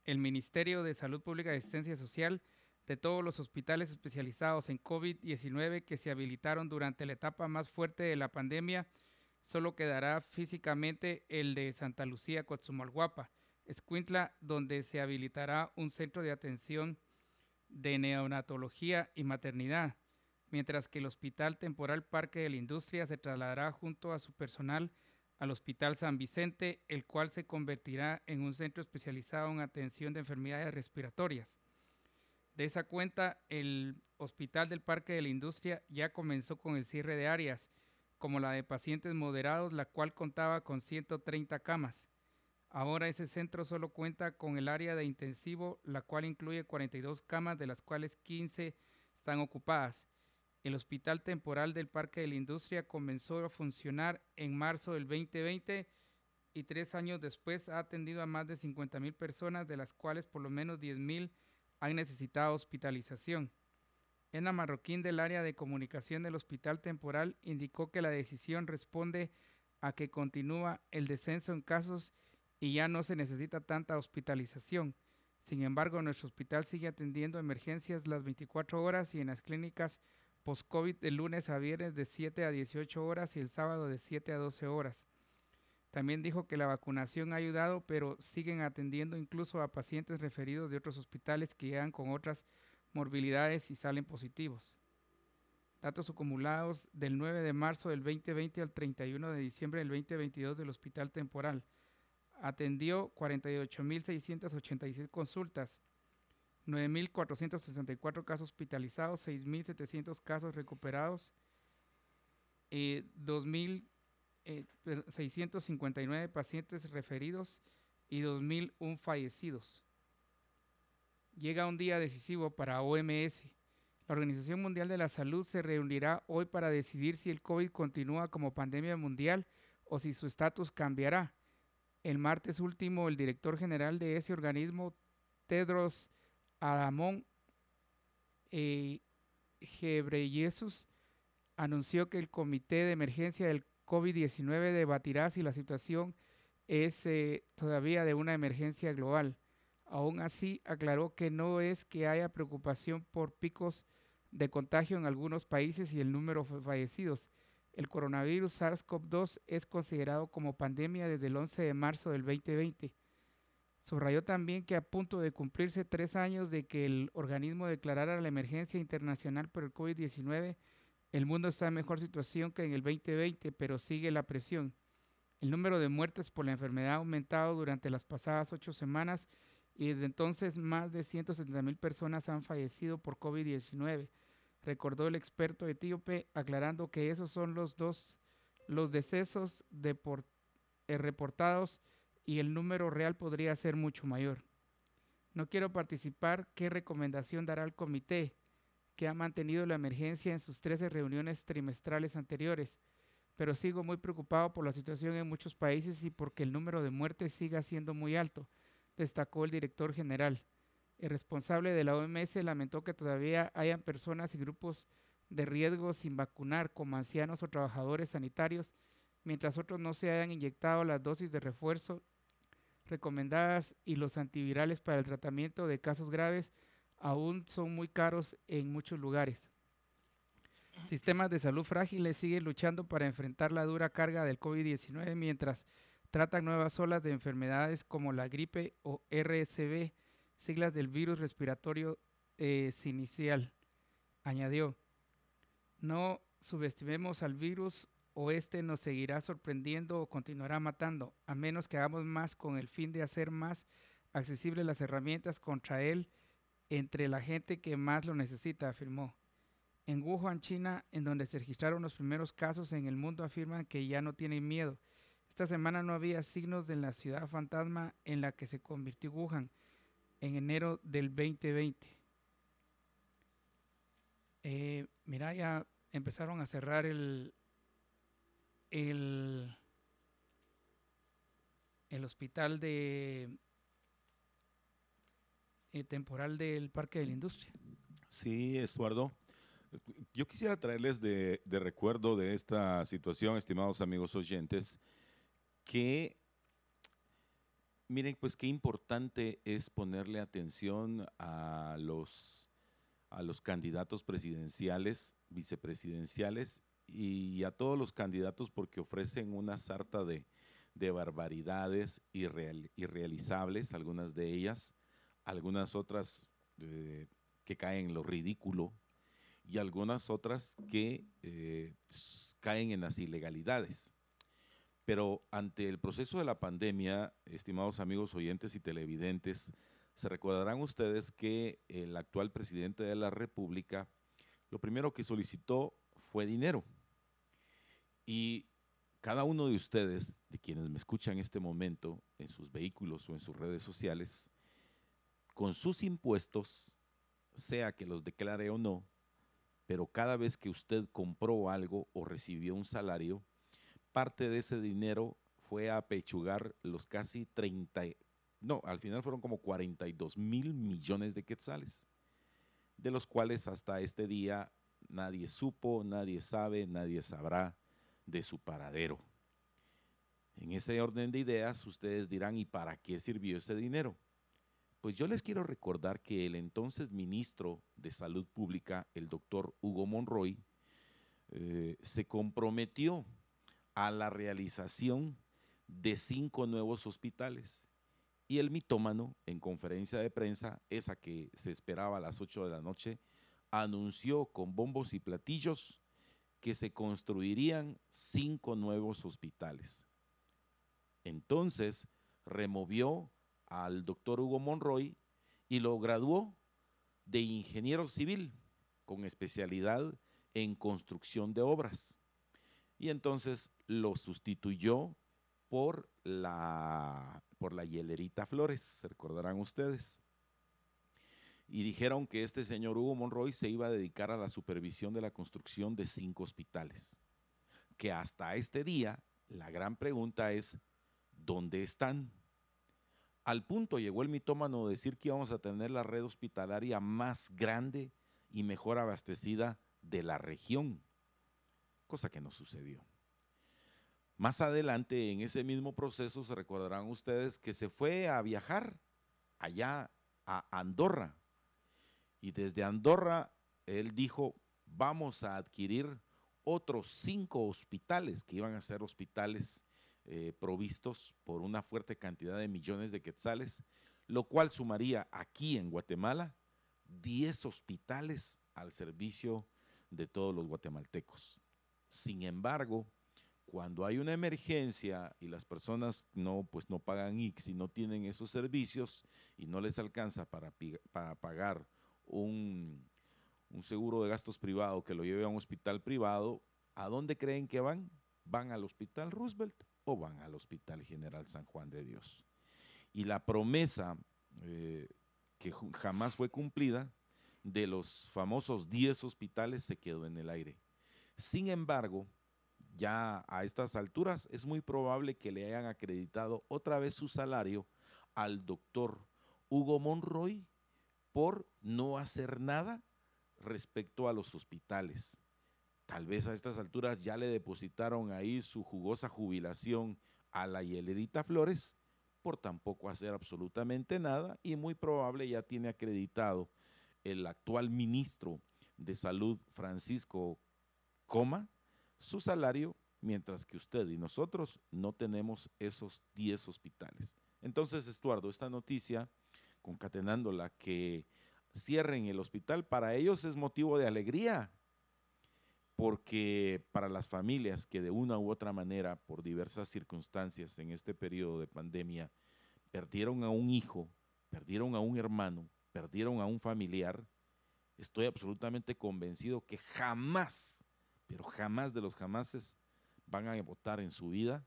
el Ministerio de Salud Pública y Asistencia Social de todos los hospitales especializados en COVID-19 que se habilitaron durante la etapa más fuerte de la pandemia, solo quedará físicamente el de Santa Lucía, Coatzumalguapa, Escuintla, donde se habilitará un centro de atención de neonatología y maternidad, mientras que el Hospital Temporal Parque de la Industria se trasladará junto a su personal al Hospital San Vicente, el cual se convertirá en un centro especializado en atención de enfermedades respiratorias. De esa cuenta, el Hospital del Parque de la Industria ya comenzó con el cierre de áreas, como la de pacientes moderados, la cual contaba con 130 camas. Ahora ese centro solo cuenta con el área de intensivo, la cual incluye 42 camas, de las cuales 15 están ocupadas. El Hospital Temporal del Parque de la Industria comenzó a funcionar en marzo del 2020 y tres años después ha atendido a más de 50 mil personas, de las cuales por lo menos 10 mil han necesitado hospitalización. Ena Marroquín del área de comunicación del Hospital Temporal indicó que la decisión responde a que continúa el descenso en casos y ya no se necesita tanta hospitalización. Sin embargo, nuestro hospital sigue atendiendo emergencias las 24 horas y en las clínicas post-COVID de lunes a viernes de 7 a 18 horas y el sábado de 7 a 12 horas. También dijo que la vacunación ha ayudado, pero siguen atendiendo incluso a pacientes referidos de otros hospitales que llegan con otras morbilidades y salen positivos. Datos acumulados del 9 de marzo del 2020 al 31 de diciembre del 2022 del Hospital Temporal. Atendió 48.686 consultas, 9.464 casos hospitalizados, 6.700 casos recuperados, eh, 2.659 eh, pacientes referidos y 2.001 fallecidos. Llega un día decisivo para OMS. La Organización Mundial de la Salud se reunirá hoy para decidir si el COVID continúa como pandemia mundial o si su estatus cambiará. El martes último, el director general de ese organismo, Tedros Adamón eh, Gebreyesus anunció que el Comité de Emergencia del COVID-19 debatirá si la situación es eh, todavía de una emergencia global. Aún así, aclaró que no es que haya preocupación por picos de contagio en algunos países y el número de fallecidos. El coronavirus SARS-CoV-2 es considerado como pandemia desde el 11 de marzo del 2020. Subrayó también que a punto de cumplirse tres años de que el organismo declarara la emergencia internacional por el COVID-19, el mundo está en mejor situación que en el 2020, pero sigue la presión. El número de muertes por la enfermedad ha aumentado durante las pasadas ocho semanas y desde entonces más de 170 mil personas han fallecido por COVID-19, recordó el experto etíope, aclarando que esos son los dos los decesos eh, reportados y el número real podría ser mucho mayor. No quiero participar. ¿Qué recomendación dará el comité que ha mantenido la emergencia en sus 13 reuniones trimestrales anteriores? Pero sigo muy preocupado por la situación en muchos países y porque el número de muertes siga siendo muy alto, destacó el director general. El responsable de la OMS lamentó que todavía hayan personas y grupos de riesgo sin vacunar, como ancianos o trabajadores sanitarios, mientras otros no se hayan inyectado las dosis de refuerzo recomendadas y los antivirales para el tratamiento de casos graves aún son muy caros en muchos lugares. Sistemas de salud frágiles siguen luchando para enfrentar la dura carga del COVID-19 mientras tratan nuevas olas de enfermedades como la gripe o RSV, siglas del virus respiratorio eh, sinicial. Añadió, no subestimemos al virus o este nos seguirá sorprendiendo o continuará matando, a menos que hagamos más con el fin de hacer más accesibles las herramientas contra él entre la gente que más lo necesita, afirmó. En Wuhan, China, en donde se registraron los primeros casos en el mundo, afirman que ya no tienen miedo. Esta semana no había signos de la ciudad fantasma en la que se convirtió Wuhan en enero del 2020. Eh, mira, ya empezaron a cerrar el, el, el hospital de eh, temporal del Parque de la Industria. Sí, Estuardo. Yo quisiera traerles de, de, recuerdo de esta situación, estimados amigos oyentes, que miren, pues qué importante es ponerle atención a los, a los candidatos presidenciales, vicepresidenciales y a todos los candidatos porque ofrecen una sarta de, barbaridades irrealizables, algunas de ellas, algunas otras eh, que caen en lo ridículo y algunas otras que eh, caen en las ilegalidades. Pero ante el proceso de la pandemia, estimados amigos oyentes y televidentes, se recordarán ustedes que el actual presidente de la República lo primero que solicitó fue dinero. Y cada uno de ustedes, de quienes me escuchan en este momento, en sus vehículos o en sus redes sociales, con sus impuestos, sea que los declare o no, pero cada vez que usted compró algo o recibió un salario, parte de ese dinero fue a pechugar los casi 30, no, al final fueron como 42 mil millones de quetzales, de los cuales hasta este día nadie supo, nadie sabe, nadie sabrá de su paradero. En ese orden de ideas, ustedes dirán, ¿y para qué sirvió ese dinero? Pues yo les quiero recordar que el entonces ministro de Salud Pública, el doctor Hugo Monroy, eh, se comprometió a la realización de cinco nuevos hospitales. Y el mitómano, en conferencia de prensa, esa que se esperaba a las 8 de la noche, anunció con bombos y platillos que se construirían cinco nuevos hospitales. Entonces removió al doctor Hugo Monroy y lo graduó de ingeniero civil con especialidad en construcción de obras. Y entonces lo sustituyó por la, por la hielerita Flores, se recordarán ustedes. Y dijeron que este señor Hugo Monroy se iba a dedicar a la supervisión de la construcción de cinco hospitales. Que hasta este día la gran pregunta es, ¿dónde están? Al punto llegó el mitómano de decir que íbamos a tener la red hospitalaria más grande y mejor abastecida de la región, cosa que no sucedió. Más adelante, en ese mismo proceso, se recordarán ustedes que se fue a viajar allá a Andorra. Y desde Andorra, él dijo, vamos a adquirir otros cinco hospitales que iban a ser hospitales eh, provistos por una fuerte cantidad de millones de quetzales, lo cual sumaría aquí en Guatemala 10 hospitales al servicio de todos los guatemaltecos. Sin embargo, cuando hay una emergencia y las personas no, pues no pagan X y no tienen esos servicios y no les alcanza para, para pagar un, un seguro de gastos privado que lo lleve a un hospital privado, ¿a dónde creen que van? Van al Hospital Roosevelt o van al Hospital General San Juan de Dios. Y la promesa eh, que jamás fue cumplida de los famosos 10 hospitales se quedó en el aire. Sin embargo, ya a estas alturas es muy probable que le hayan acreditado otra vez su salario al doctor Hugo Monroy por no hacer nada respecto a los hospitales. Tal vez a estas alturas ya le depositaron ahí su jugosa jubilación a la Hielerita Flores por tampoco hacer absolutamente nada y muy probable ya tiene acreditado el actual ministro de Salud, Francisco Coma, su salario, mientras que usted y nosotros no tenemos esos 10 hospitales. Entonces, Estuardo, esta noticia, concatenándola, que cierren el hospital, para ellos es motivo de alegría, porque para las familias que de una u otra manera, por diversas circunstancias en este periodo de pandemia, perdieron a un hijo, perdieron a un hermano, perdieron a un familiar, estoy absolutamente convencido que jamás, pero jamás de los jamases van a votar en su vida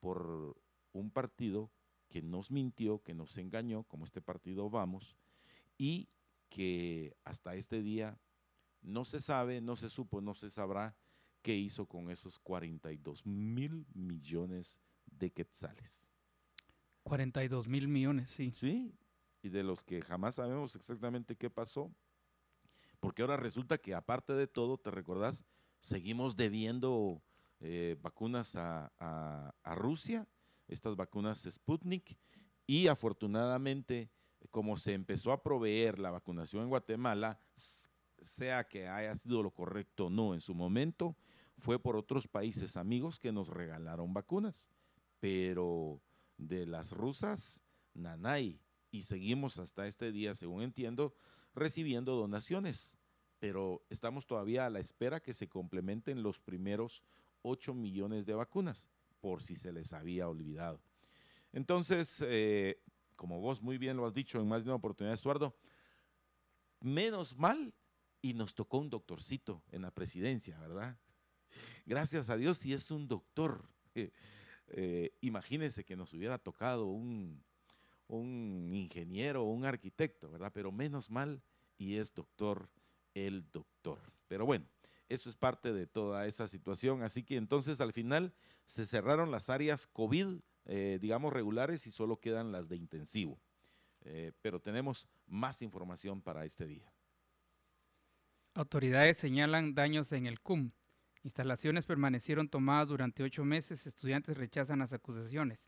por un partido que nos mintió, que nos engañó, como este partido Vamos, y que hasta este día no se sabe, no se supo, no se sabrá qué hizo con esos 42 mil millones de quetzales. 42 mil millones, sí. Sí, y de los que jamás sabemos exactamente qué pasó, porque ahora resulta que aparte de todo, ¿te recordás? Seguimos debiendo eh, vacunas a, a Rusia, estas vacunas Sputnik, y afortunadamente, como se empezó a proveer la vacunación en Guatemala, sea que haya sido lo correcto o no en su momento, fue por otros países amigos que nos regalaron vacunas. Pero de las rusas, nanay. Y seguimos hasta este día, según entiendo, recibiendo donaciones. Pero estamos todavía a la espera que se complementen los primeros 8 millones de vacunas, por si se les había olvidado. Entonces, eh, como vos muy bien lo has dicho en más de una oportunidad, Estuardo, menos mal y nos tocó un doctorcito en la presidencia, ¿verdad? Gracias a Dios si es un doctor. Eh, imagínense que nos hubiera tocado un ingeniero o un arquitecto, ¿verdad? Pero menos mal y es doctor el doctor. Pero bueno, eso es parte de toda esa situación. Así que entonces al final se cerraron las áreas COVID, eh, digamos, regulares y solo quedan las de intensivo. Eh, pero tenemos más información para este día. Autoridades señalan daños en el CUM. Instalaciones permanecieron tomadas durante ocho meses. Estudiantes rechazan las acusaciones.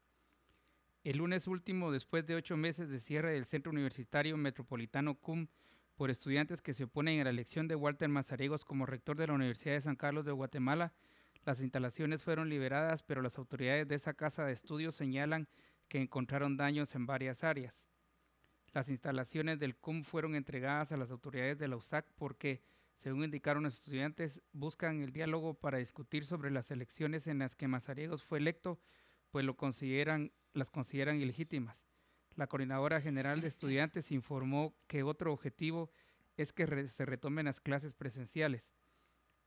El lunes último, después de ocho meses de cierre del Centro Universitario Metropolitano CUM por estudiantes que se oponen a la elección de Walter Mazariegos como rector de la Universidad de San Carlos de Guatemala, las instalaciones fueron liberadas, pero las autoridades de esa casa de estudios señalan que encontraron daños en varias áreas. Las instalaciones del CUM fueron entregadas a las autoridades de la USAC porque, según indicaron los estudiantes, buscan el diálogo para discutir sobre las elecciones en las que Mazariegos fue electo, pues lo consideran, las consideran ilegítimas. La coordinadora general de estudiantes informó que otro objetivo es que se retomen las clases presenciales.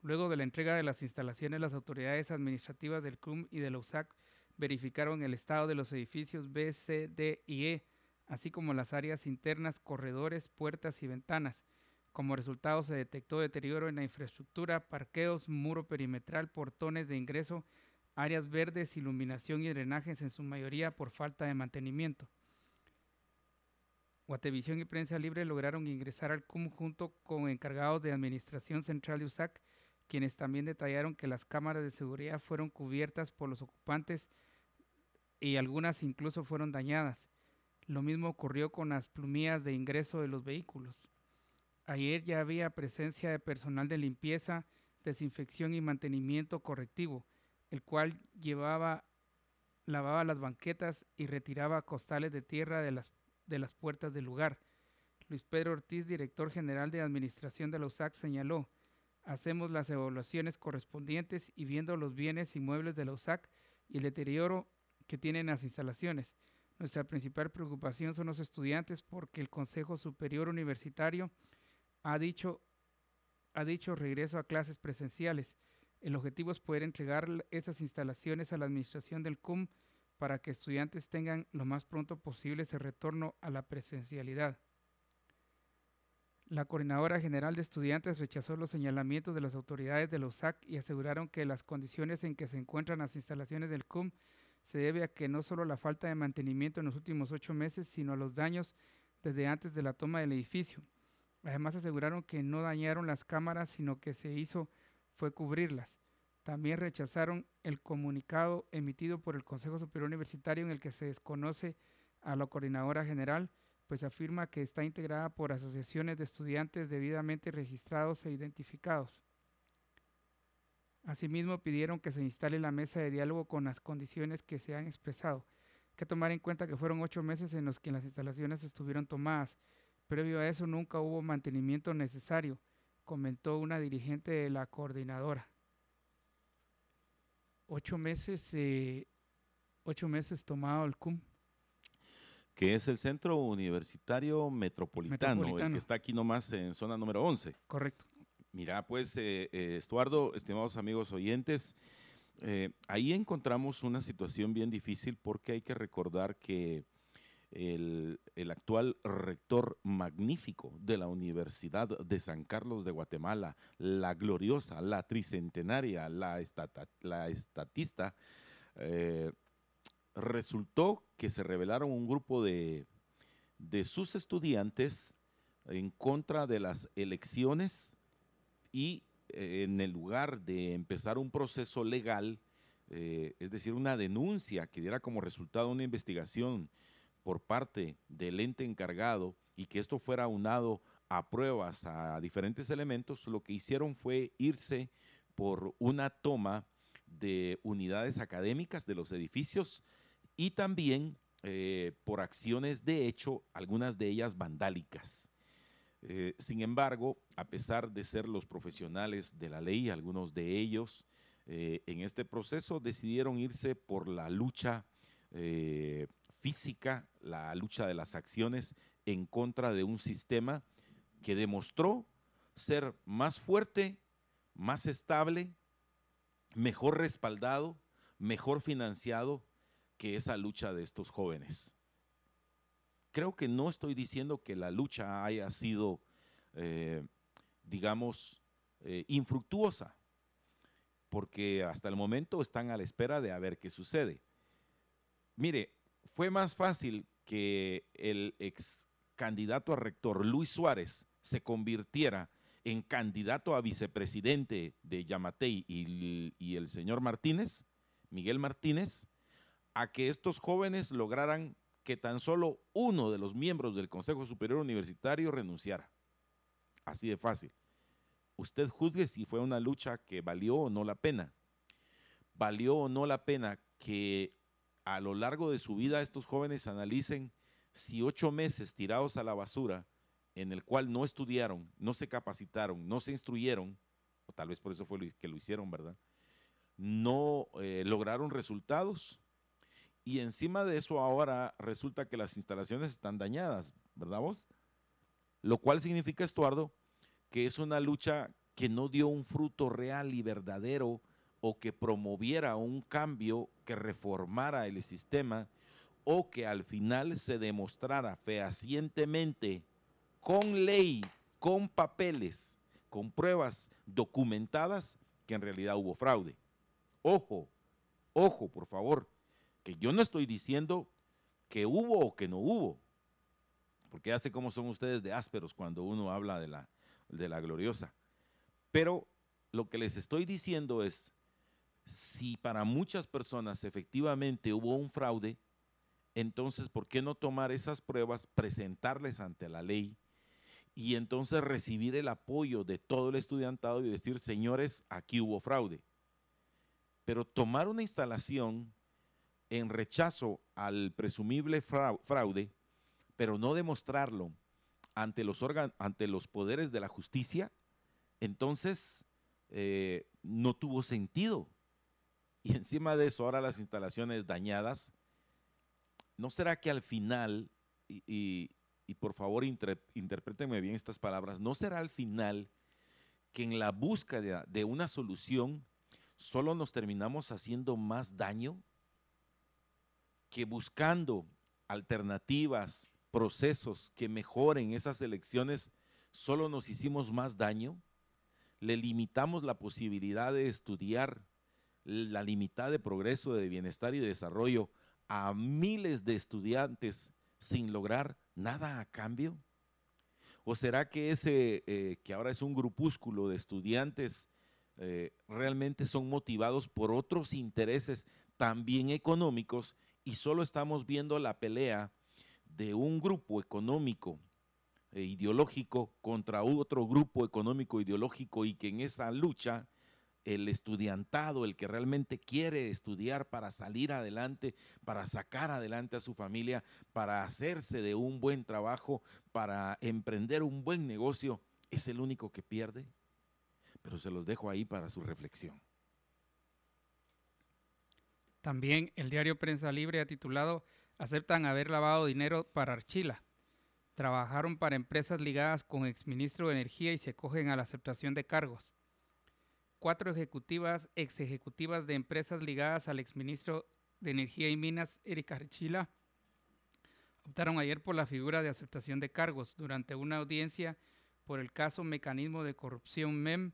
Luego de la entrega de las instalaciones, las autoridades administrativas del CUM y de la USAC verificaron el estado de los edificios B, C, D y E, así como las áreas internas, corredores, puertas y ventanas. Como resultado se detectó deterioro en la infraestructura, parqueos, muro perimetral, portones de ingreso, áreas verdes, iluminación y drenajes en su mayoría por falta de mantenimiento. Guatevisión y Prensa Libre lograron ingresar al CUM junto con encargados de Administración Central de USAC, quienes también detallaron que las cámaras de seguridad fueron cubiertas por los ocupantes y algunas incluso fueron dañadas. Lo mismo ocurrió con las plumillas de ingreso de los vehículos. Ayer ya había presencia de personal de limpieza, desinfección y mantenimiento correctivo, el cual llevaba, lavaba las banquetas y retiraba costales de tierra de las, de las puertas del lugar. Luis Pedro Ortiz, director general de Administración de la USAC, señaló, hacemos las evaluaciones correspondientes y viendo los bienes inmuebles de la USAC y el deterioro que tienen las instalaciones. Nuestra principal preocupación son los estudiantes porque el Consejo Superior Universitario ha dicho, ha dicho regreso a clases presenciales. El objetivo es poder entregar esas instalaciones a la administración del CUM para que estudiantes tengan lo más pronto posible ese retorno a la presencialidad. La coordinadora general de estudiantes rechazó los señalamientos de las autoridades de la USAC y aseguraron que las condiciones en que se encuentran las instalaciones del CUM se debe a que no solo la falta de mantenimiento en los últimos ocho meses, sino a los daños desde antes de la toma del edificio. Además aseguraron que no dañaron las cámaras, sino que se hizo fue cubrirlas. También rechazaron el comunicado emitido por el Consejo Superior Universitario en el que se desconoce a la coordinadora general, pues afirma que está integrada por asociaciones de estudiantes debidamente registrados e identificados. Asimismo, pidieron que se instale la mesa de diálogo con las condiciones que se han expresado. Hay que tomar en cuenta que fueron ocho meses en los que las instalaciones estuvieron tomadas. Previo a eso nunca hubo mantenimiento necesario, comentó una dirigente de la coordinadora. Ocho meses, eh, ocho meses tomado el CUM. Que es el Centro Universitario Metropolitano, Metropolitano, el que está aquí nomás en zona número 11. Correcto. Mira, pues, eh, eh, Estuardo, estimados amigos oyentes, ahí encontramos una situación bien difícil porque hay que recordar que el, actual rector magnífico de la Universidad de San Carlos de Guatemala, la gloriosa, la tricentenaria, la, estatista, resultó que se revelaron un grupo de, de sus estudiantes en contra de las elecciones y eh, en el lugar de empezar un proceso legal, eh, es decir, una denuncia que diera como resultado una investigación por parte del ente encargado y que esto fuera unado a pruebas, a diferentes elementos, lo que hicieron fue irse por una toma de unidades académicas de los edificios y también eh, por acciones de hecho, algunas de ellas vandálicas. Eh, sin embargo, a pesar de ser los profesionales de la ley, algunos de ellos eh, en este proceso decidieron irse por la lucha física, la lucha de las acciones en contra de un sistema que demostró ser más fuerte, más estable, mejor respaldado, mejor financiado que esa lucha de estos jóvenes creo que no estoy diciendo que la lucha haya sido, eh, digamos, eh, infructuosa, porque hasta el momento están a la espera de a ver qué sucede. Mire, fue más fácil que el ex candidato a rector Luis Suárez se convirtiera en candidato a vicepresidente de Yamatei y, y el señor Martínez, Miguel Martínez, a que estos jóvenes lograran que tan solo uno de los miembros del Consejo Superior Universitario renunciara. Así de fácil. Usted juzgue si fue una lucha que valió o no la pena. Valió o no la pena que a lo largo de su vida estos jóvenes analicen si ocho meses tirados a la basura, en el cual no estudiaron, no se capacitaron, no se instruyeron, o tal vez por eso fue que lo hicieron, ¿verdad? No eh, lograron resultados y encima de eso ahora resulta que las instalaciones están dañadas, ¿verdad vos? Lo cual significa, Estuardo, que es una lucha que no dio un fruto real y verdadero o que promoviera un cambio que reformara el sistema o que al final se demostrara fehacientemente con ley, con papeles, con pruebas documentadas que en realidad hubo fraude. Ojo, ojo, por favor, que yo no estoy diciendo que hubo o que no hubo, porque ya sé cómo son ustedes de ásperos cuando uno habla de la, de la gloriosa. Pero lo que les estoy diciendo es, si para muchas personas efectivamente hubo un fraude, entonces, ¿por qué no tomar esas pruebas, presentarles ante la ley y entonces recibir el apoyo de todo el estudiantado y decir, señores, aquí hubo fraude? Pero tomar una instalación en rechazo al presumible fraude, pero no demostrarlo ante los, ante los poderes de la justicia, entonces eh, no tuvo sentido. Y encima de eso, ahora las instalaciones dañadas, ¿no será que al final, y, por favor interprétenme bien estas palabras, ¿no será al final que en la búsqueda de una solución solo nos terminamos haciendo más daño? que buscando alternativas, procesos que mejoren esas elecciones, solo nos hicimos más daño, le limitamos la posibilidad de estudiar, la limitada de progreso, de bienestar y de desarrollo a miles de estudiantes sin lograr nada a cambio? ¿O será que ese, eh, que ahora es un grupúsculo de estudiantes, eh, realmente son motivados por otros intereses también económicos y solo estamos viendo la pelea de un grupo económico e ideológico contra otro grupo económico ideológico y que en esa lucha el estudiantado, el que realmente quiere estudiar para salir adelante, para sacar adelante a su familia, para hacerse de un buen trabajo, para emprender un buen negocio, es el único que pierde. Pero se los dejo ahí para su reflexión. También el diario Prensa Libre ha titulado Aceptan haber lavado dinero para Archila. Trabajaron para empresas ligadas con exministro de Energía y se cogen a la aceptación de cargos. Cuatro ejecutivas, ex ejecutivas de empresas ligadas al exministro de Energía y Minas, Erika Archila, optaron ayer por la figura de aceptación de cargos durante una audiencia por el caso Mecanismo de Corrupción MEM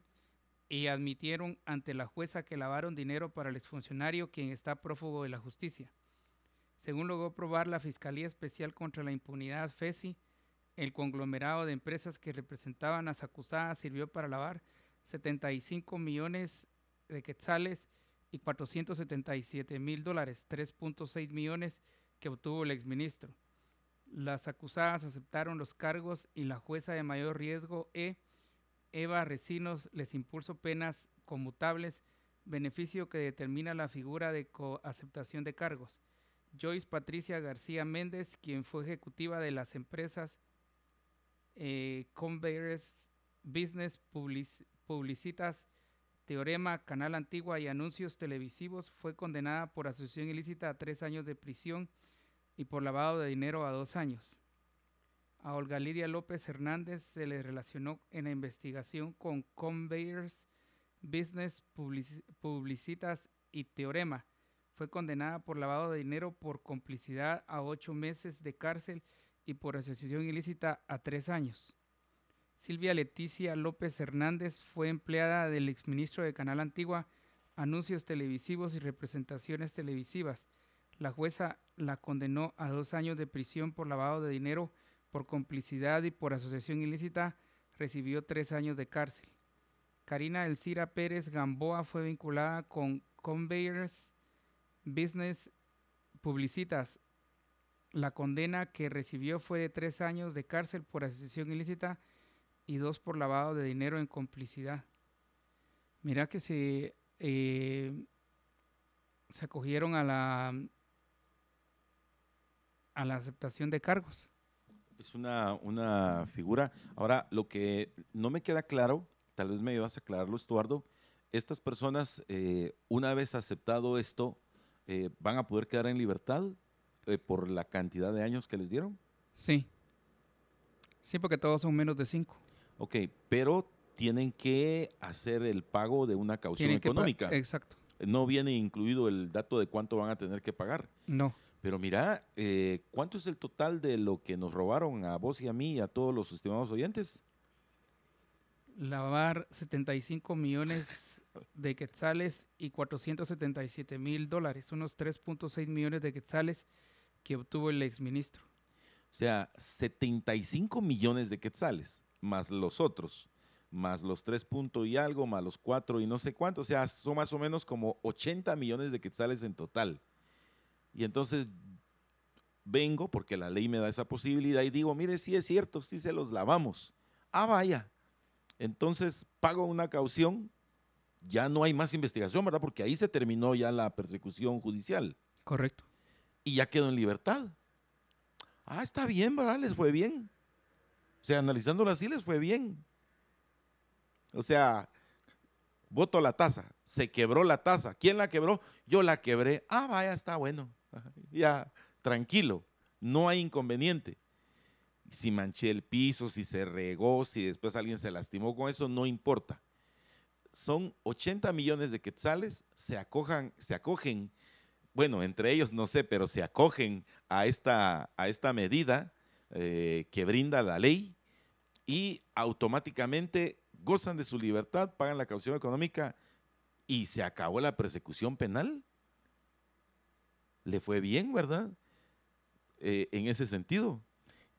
y admitieron ante la jueza que lavaron dinero para el exfuncionario quien está prófugo de la justicia. Según logró probar la Fiscalía Especial contra la Impunidad FESI, el conglomerado de empresas que representaban a las acusadas sirvió para lavar 75 millones de quetzales y 477 mil dólares, 3.6 millones que obtuvo el exministro. Las acusadas aceptaron los cargos y la jueza de mayor riesgo E Eva Recinos les impulso penas conmutables, beneficio que determina la figura de coaceptación de cargos. Joyce Patricia García Méndez, quien fue ejecutiva de las empresas eh, Business Publicitas, Teorema, Canal Antigua y Anuncios Televisivos, fue condenada por asociación ilícita a tres años de prisión y por lavado de dinero a dos años. A Olga Lidia López Hernández se le relacionó en la investigación con Conveyors, Business, Publicitas y Teorema. Fue condenada por lavado de dinero por complicidad a ocho meses de cárcel y por asociación ilícita a tres años. Silvia Leticia López Hernández fue empleada del exministro de Canal Antigua, anuncios televisivos y representaciones televisivas. La jueza la condenó a dos años de prisión por lavado de dinero, por complicidad y por asociación ilícita. Recibió tres años de cárcel. Karina Elcira Pérez Gamboa fue vinculada con Conveyors Business Publicitas. La condena que recibió fue de tres años de cárcel por asociación ilícita y dos por lavado de dinero en complicidad. Mira que se, eh, se acogieron a la, a la aceptación de cargos. Es una, una figura. Ahora, lo que no me queda claro, tal vez me ayudas a aclararlo, Estuardo, estas personas, eh, una vez aceptado esto, eh, ¿van a poder quedar en libertad por la cantidad de años que les dieron? Sí. Sí, porque todos son menos de cinco. Ok, pero tienen que hacer el pago de una caución económica. Exacto. No viene incluido el dato de cuánto van a tener que pagar. No. Pero mira, eh, ¿cuánto es el total de lo que nos robaron a vos y a mí y a todos los estimados oyentes? Lavar 75 millones de quetzales y 477 mil dólares, unos 3.6 millones de quetzales que obtuvo el exministro. O sea, 75 millones de quetzales más los otros, más los tres puntos y algo, más los cuatro y no sé cuánto, o sea, son más o menos como 80 millones de quetzales en total. Y entonces vengo, porque la ley me da esa posibilidad, y digo, mire, sí es cierto, sí se los lavamos. Ah, vaya. Entonces pago una caución, ya no hay más investigación, ¿verdad? Porque ahí se terminó ya la persecución judicial. Correcto. Y ya quedó en libertad. Ah, está bien, ¿verdad? Les fue bien. O sea, analizándolo así les fue bien. O sea, voto la taza, se quebró la taza. ¿Quién la quebró? Yo la quebré. Ah, vaya, está bueno. Ya, tranquilo, no hay inconveniente. Si manché el piso, si se regó, si después alguien se lastimó con eso, no importa. Son 80 millones de quetzales, se, acojan, se acogen, bueno, entre ellos no sé, pero se acogen a esta, a esta medida eh, que brinda la ley y automáticamente gozan de su libertad, pagan la caución económica y se acabó la persecución penal. Le fue bien, ¿verdad? Eh, en ese sentido.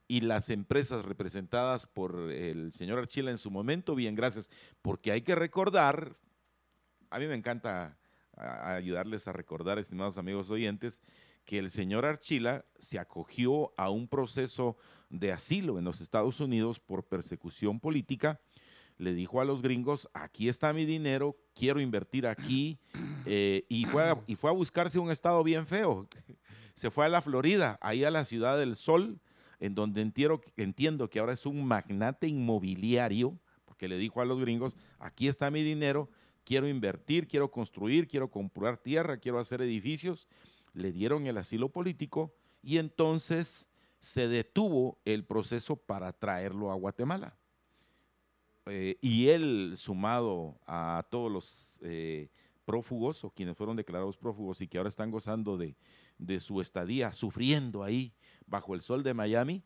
Y las empresas representadas por el señor Archila en su momento, bien, gracias, porque hay que recordar, a mí me encanta ayudarles a recordar, estimados amigos oyentes, que el señor Archila se acogió a un proceso de asilo en los Estados Unidos por persecución política. Le dijo a los gringos, aquí está mi dinero, quiero invertir aquí. Eh, y, fue a, y fue a buscarse un estado bien feo. Se fue a la Florida, ahí a la ciudad del sol, en donde entiendo, entiendo que ahora es un magnate inmobiliario, porque le dijo a los gringos, aquí está mi dinero, quiero invertir, quiero construir, quiero comprar tierra, quiero hacer edificios le dieron el asilo político y entonces se detuvo el proceso para traerlo a Guatemala. Eh, y él, sumado a todos los eh, prófugos o quienes fueron declarados prófugos y que ahora están gozando de, su estadía, sufriendo ahí bajo el sol de Miami,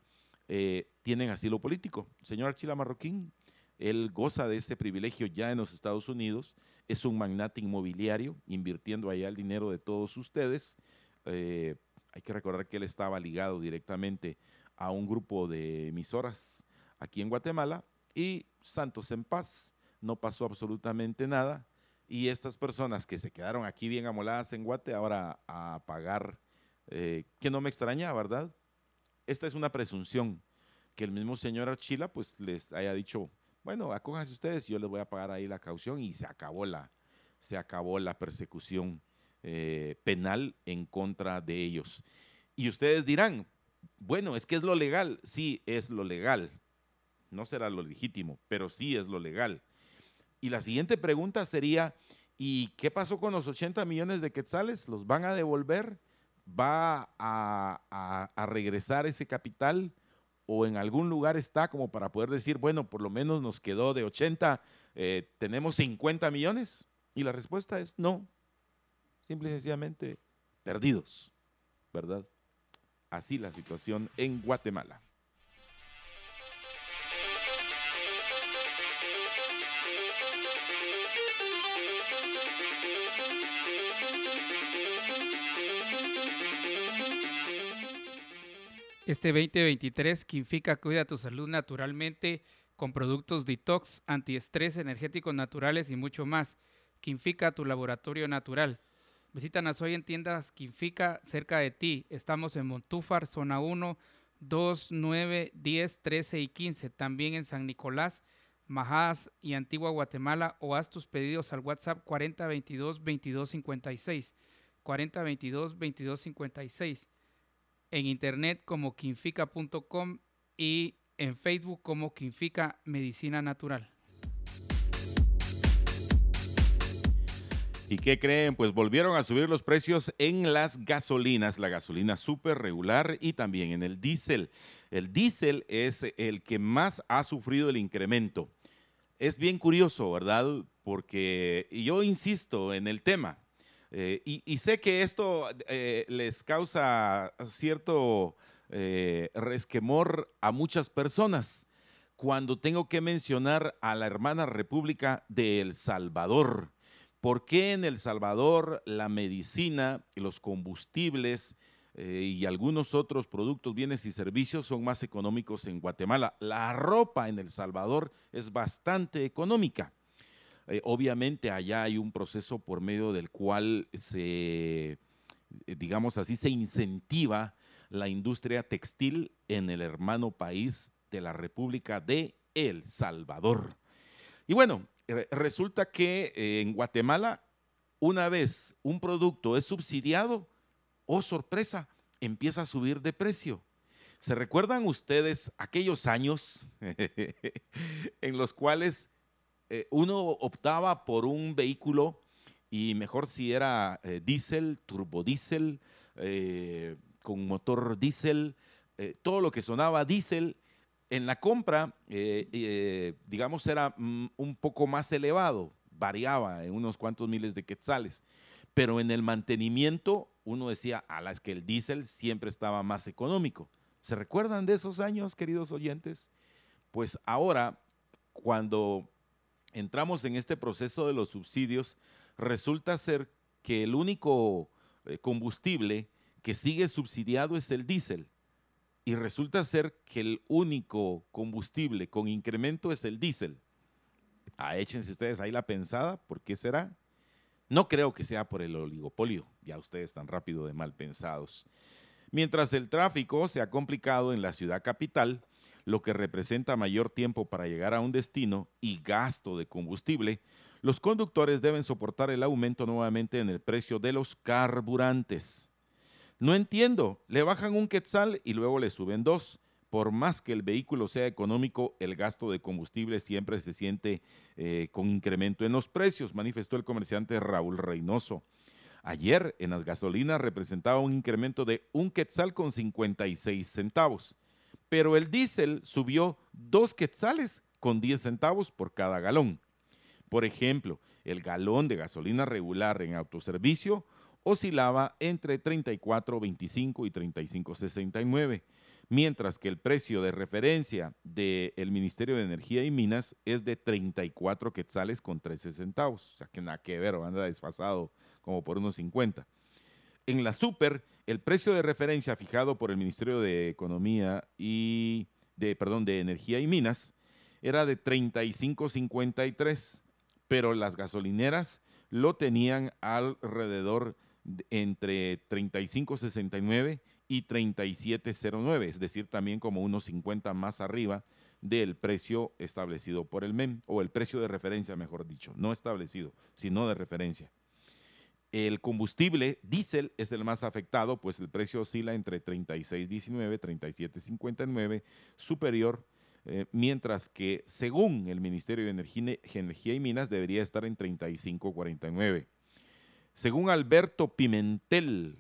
eh, tienen asilo político. Señor Archila Marroquín, él goza de ese privilegio ya en los Estados Unidos, es un magnate inmobiliario, invirtiendo allá el dinero de todos ustedes eh, hay que recordar que él estaba ligado directamente a un grupo de emisoras aquí en Guatemala y Santos en paz, no pasó absolutamente nada y estas personas que se quedaron aquí bien amoladas en Guate ahora a pagar, eh, que no me extraña, ¿verdad? Esta es una presunción que el mismo señor Archila pues les haya dicho, bueno, acójanse ustedes, yo les voy a pagar ahí la caución y se acabó la, se acabó la persecución eh, penal en contra de ellos. Y ustedes dirán, bueno, es que es lo legal. Sí, es lo legal. No será lo legítimo, pero sí es lo legal. Y la siguiente pregunta sería, ¿y qué pasó con los 80 millones de quetzales? ¿Los van a devolver? ¿Va a, regresar ese capital? ¿O en algún lugar está como para poder decir, bueno, por lo menos nos quedó de 80, eh, tenemos 50 millones? Y la respuesta es no, simple y sencillamente perdidos, ¿verdad? Así la situación en Guatemala. Este 2023, Quinfica cuida tu salud naturalmente con productos detox, antiestrés, energéticos naturales y mucho más. Quinfica, tu laboratorio natural. Visítanos hoy en tiendas Quinfica cerca de ti. Estamos en Montúfar, zona 1, 2, 9, 10, 13 y 15. También en San Nicolás, Majadas y Antigua Guatemala o haz tus pedidos al WhatsApp 4022 2256. 4022 2256 en internet como quinfica.com y en Facebook como Quinfica Medicina Natural. ¿Y qué creen? Pues volvieron a subir los precios en las gasolinas, la gasolina súper regular y también en el diésel. El diésel es el que más ha sufrido el incremento. Es bien curioso, ¿verdad? Porque yo insisto en el tema. Eh, y, sé que esto eh, les causa cierto eh, resquemor a muchas personas cuando tengo que mencionar a la hermana República de El Salvador. ¿Por qué en El Salvador la medicina, los combustibles y algunos otros productos, bienes y servicios son más económicos en Guatemala? La ropa en El Salvador es bastante económica. Eh, obviamente allá hay un proceso por medio del cual se, eh, digamos así, se incentiva la industria textil en el hermano país de la República de El Salvador. Y bueno, resulta que eh, en Guatemala, una vez un producto es subsidiado, oh sorpresa, empieza a subir de precio. ¿Se recuerdan ustedes aquellos años en los cuales eh, uno optaba por un vehículo y mejor si era eh, diésel, turbodiesel, con motor diésel, todo lo que sonaba diésel, en la compra, digamos, era mm, un poco más elevado, variaba en unos cuantos miles de quetzales, pero en el mantenimiento uno decía, a las que el diésel siempre estaba más económico. ¿Se recuerdan de esos años, queridos oyentes? Pues ahora, cuando entramos en este proceso de los subsidios, resulta ser que el único eh, combustible que sigue subsidiado es el diésel. Y resulta ser que el único combustible con incremento es el diésel. Ah, échense ustedes ahí la pensada, ¿por qué será? No creo que sea por el oligopolio, ya ustedes están rápido de mal pensados. Mientras el tráfico se ha complicado en la ciudad capital, lo que representa mayor tiempo para llegar a un destino y gasto de combustible, los conductores deben soportar el aumento nuevamente en el precio de los carburantes. No entiendo, le bajan un quetzal y luego le suben dos. Por más que el vehículo sea económico, el gasto de combustible siempre se siente eh, con incremento en los precios, manifestó el comerciante Raúl Reynoso. Ayer en las gasolinas representaba un incremento de un quetzal con 56 centavos pero el diésel subió dos quetzales con 10 centavos por cada galón. Por ejemplo, el galón de gasolina regular en autoservicio oscilaba entre 34.25 y 35.69, mientras que el precio de referencia del Ministerio de Energía y Minas es de 34 quetzales con 13 centavos. O sea que nada que ver, anda desfasado como por unos 50. En la super, el precio de referencia fijado por el Ministerio de Economía y de, perdón, de Energía y Minas era de 35.53, pero las gasolineras lo tenían alrededor de, entre 35.69 y 37.09, es decir, también como unos 50 más arriba del precio establecido por el MEM, o el precio de referencia, mejor dicho, no establecido, sino de referencia. El combustible diésel es el más afectado, pues el precio oscila entre 36.19, 37.59 superior, eh, mientras que según el Ministerio de Energía, y Minas debería estar en 35.49. Según Alberto Pimentel,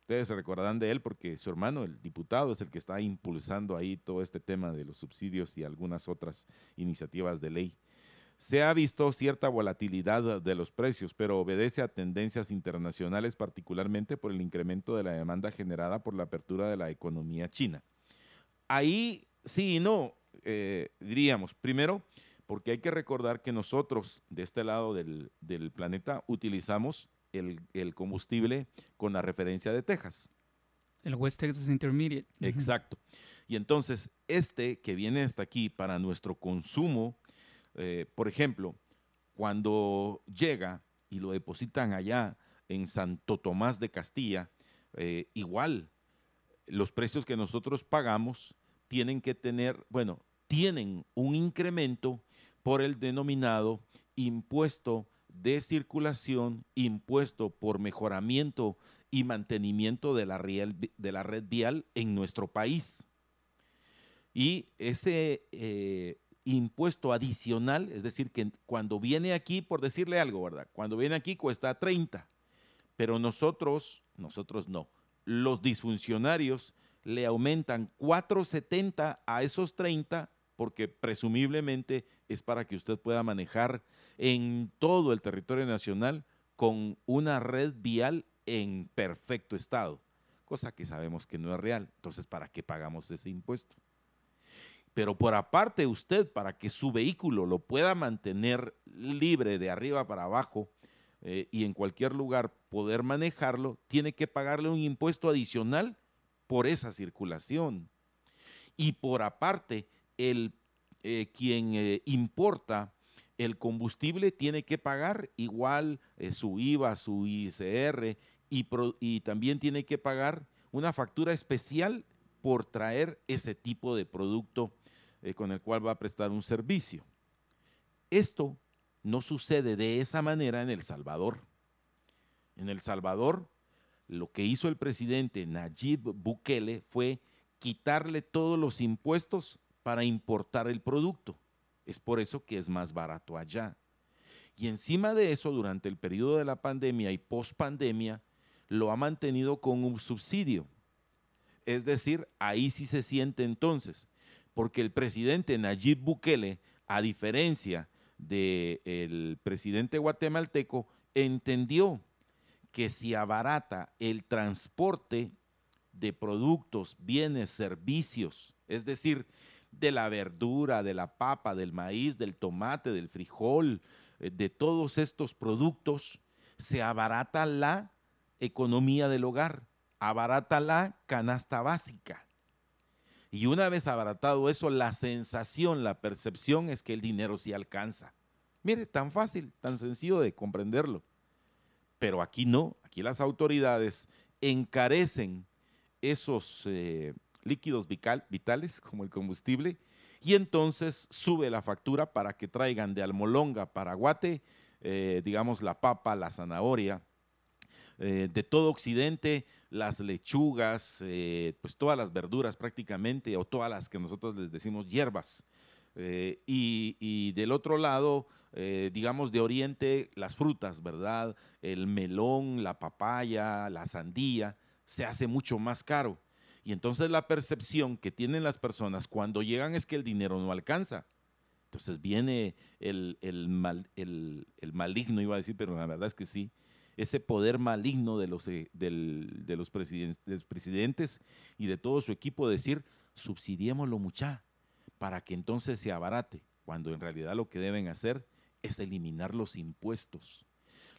ustedes se recordarán de él porque su hermano, el diputado, es el que está impulsando ahí todo este tema de los subsidios y algunas otras iniciativas de ley. Se ha visto cierta volatilidad de los precios, pero obedece a tendencias internacionales, particularmente por el incremento de la demanda generada por la apertura de la economía china. Ahí sí y no, eh, diríamos, primero, porque hay que recordar que nosotros de este lado del, planeta utilizamos el, combustible con la referencia de Texas. El West Texas Intermediate. Exacto. Y entonces, este que viene hasta aquí para nuestro consumo, eh, por ejemplo, cuando llega y lo depositan allá en Santo Tomás de Castilla, eh, igual los precios que nosotros pagamos tienen que tener, bueno, tienen un incremento por el denominado impuesto de circulación, impuesto por mejoramiento y mantenimiento de la, red vial en nuestro país. Y ese eh, impuesto adicional, es decir, que cuando viene aquí, por decirle algo, ¿verdad? Cuando viene aquí cuesta 30, pero nosotros, nosotros no, los disfuncionarios le aumentan 4.70 a esos 30 porque presumiblemente es para que usted pueda manejar en todo el territorio nacional con una red vial en perfecto estado, cosa que sabemos que no es real. Entonces, ¿para qué pagamos ese impuesto? Pero por aparte usted, para que su vehículo lo pueda mantener libre de arriba para abajo eh, y en cualquier lugar poder manejarlo, tiene que pagarle un impuesto adicional por esa circulación. Y por aparte, el, eh, quien eh, importa el combustible tiene que pagar igual su IVA, su ICR y, y también tiene que pagar una factura especial por traer ese tipo de producto eh, con el cual va a prestar un servicio. Esto no sucede de esa manera en El Salvador. En El Salvador, lo que hizo el presidente Nayib Bukele fue quitarle todos los impuestos para importar el producto. Es por eso que es más barato allá. Y encima de eso, durante el periodo de la pandemia y post-pandemia, lo ha mantenido con un subsidio. Es decir, ahí sí se siente entonces porque el presidente Nayib Bukele, a diferencia del presidente guatemalteco, entendió que si abarata el transporte de productos, bienes, servicios, es decir, de la verdura, de la papa, del maíz, del tomate, del frijol, eh, de todos estos productos, se abarata la economía del hogar, abarata la canasta básica. Y una vez abaratado eso, la sensación, la percepción es que el dinero sí alcanza. Mire, tan fácil, tan sencillo de comprenderlo. Pero aquí no, aquí las autoridades encarecen esos eh, líquidos vitales, como el combustible, y entonces sube la factura para que traigan de Almolonga, Paraguate, eh, digamos la papa, la zanahoria, eh, de todo Occidente, las lechugas, eh, pues todas las verduras prácticamente, o todas las que nosotros les decimos hierbas. Eh, y, del otro lado, digamos de Oriente, las frutas, ¿verdad? El melón, la papaya, la sandía, se hace mucho más caro. Y entonces la percepción que tienen las personas cuando llegan es que el dinero no alcanza. Entonces viene el, mal, el, el maligno, iba a decir, pero la verdad es que sí, ese poder maligno de los, eh, de los, presidentes, y de todo su equipo decir, subsidiémoslo mucha, para que entonces se abarate, cuando en realidad lo que deben hacer es eliminar los impuestos.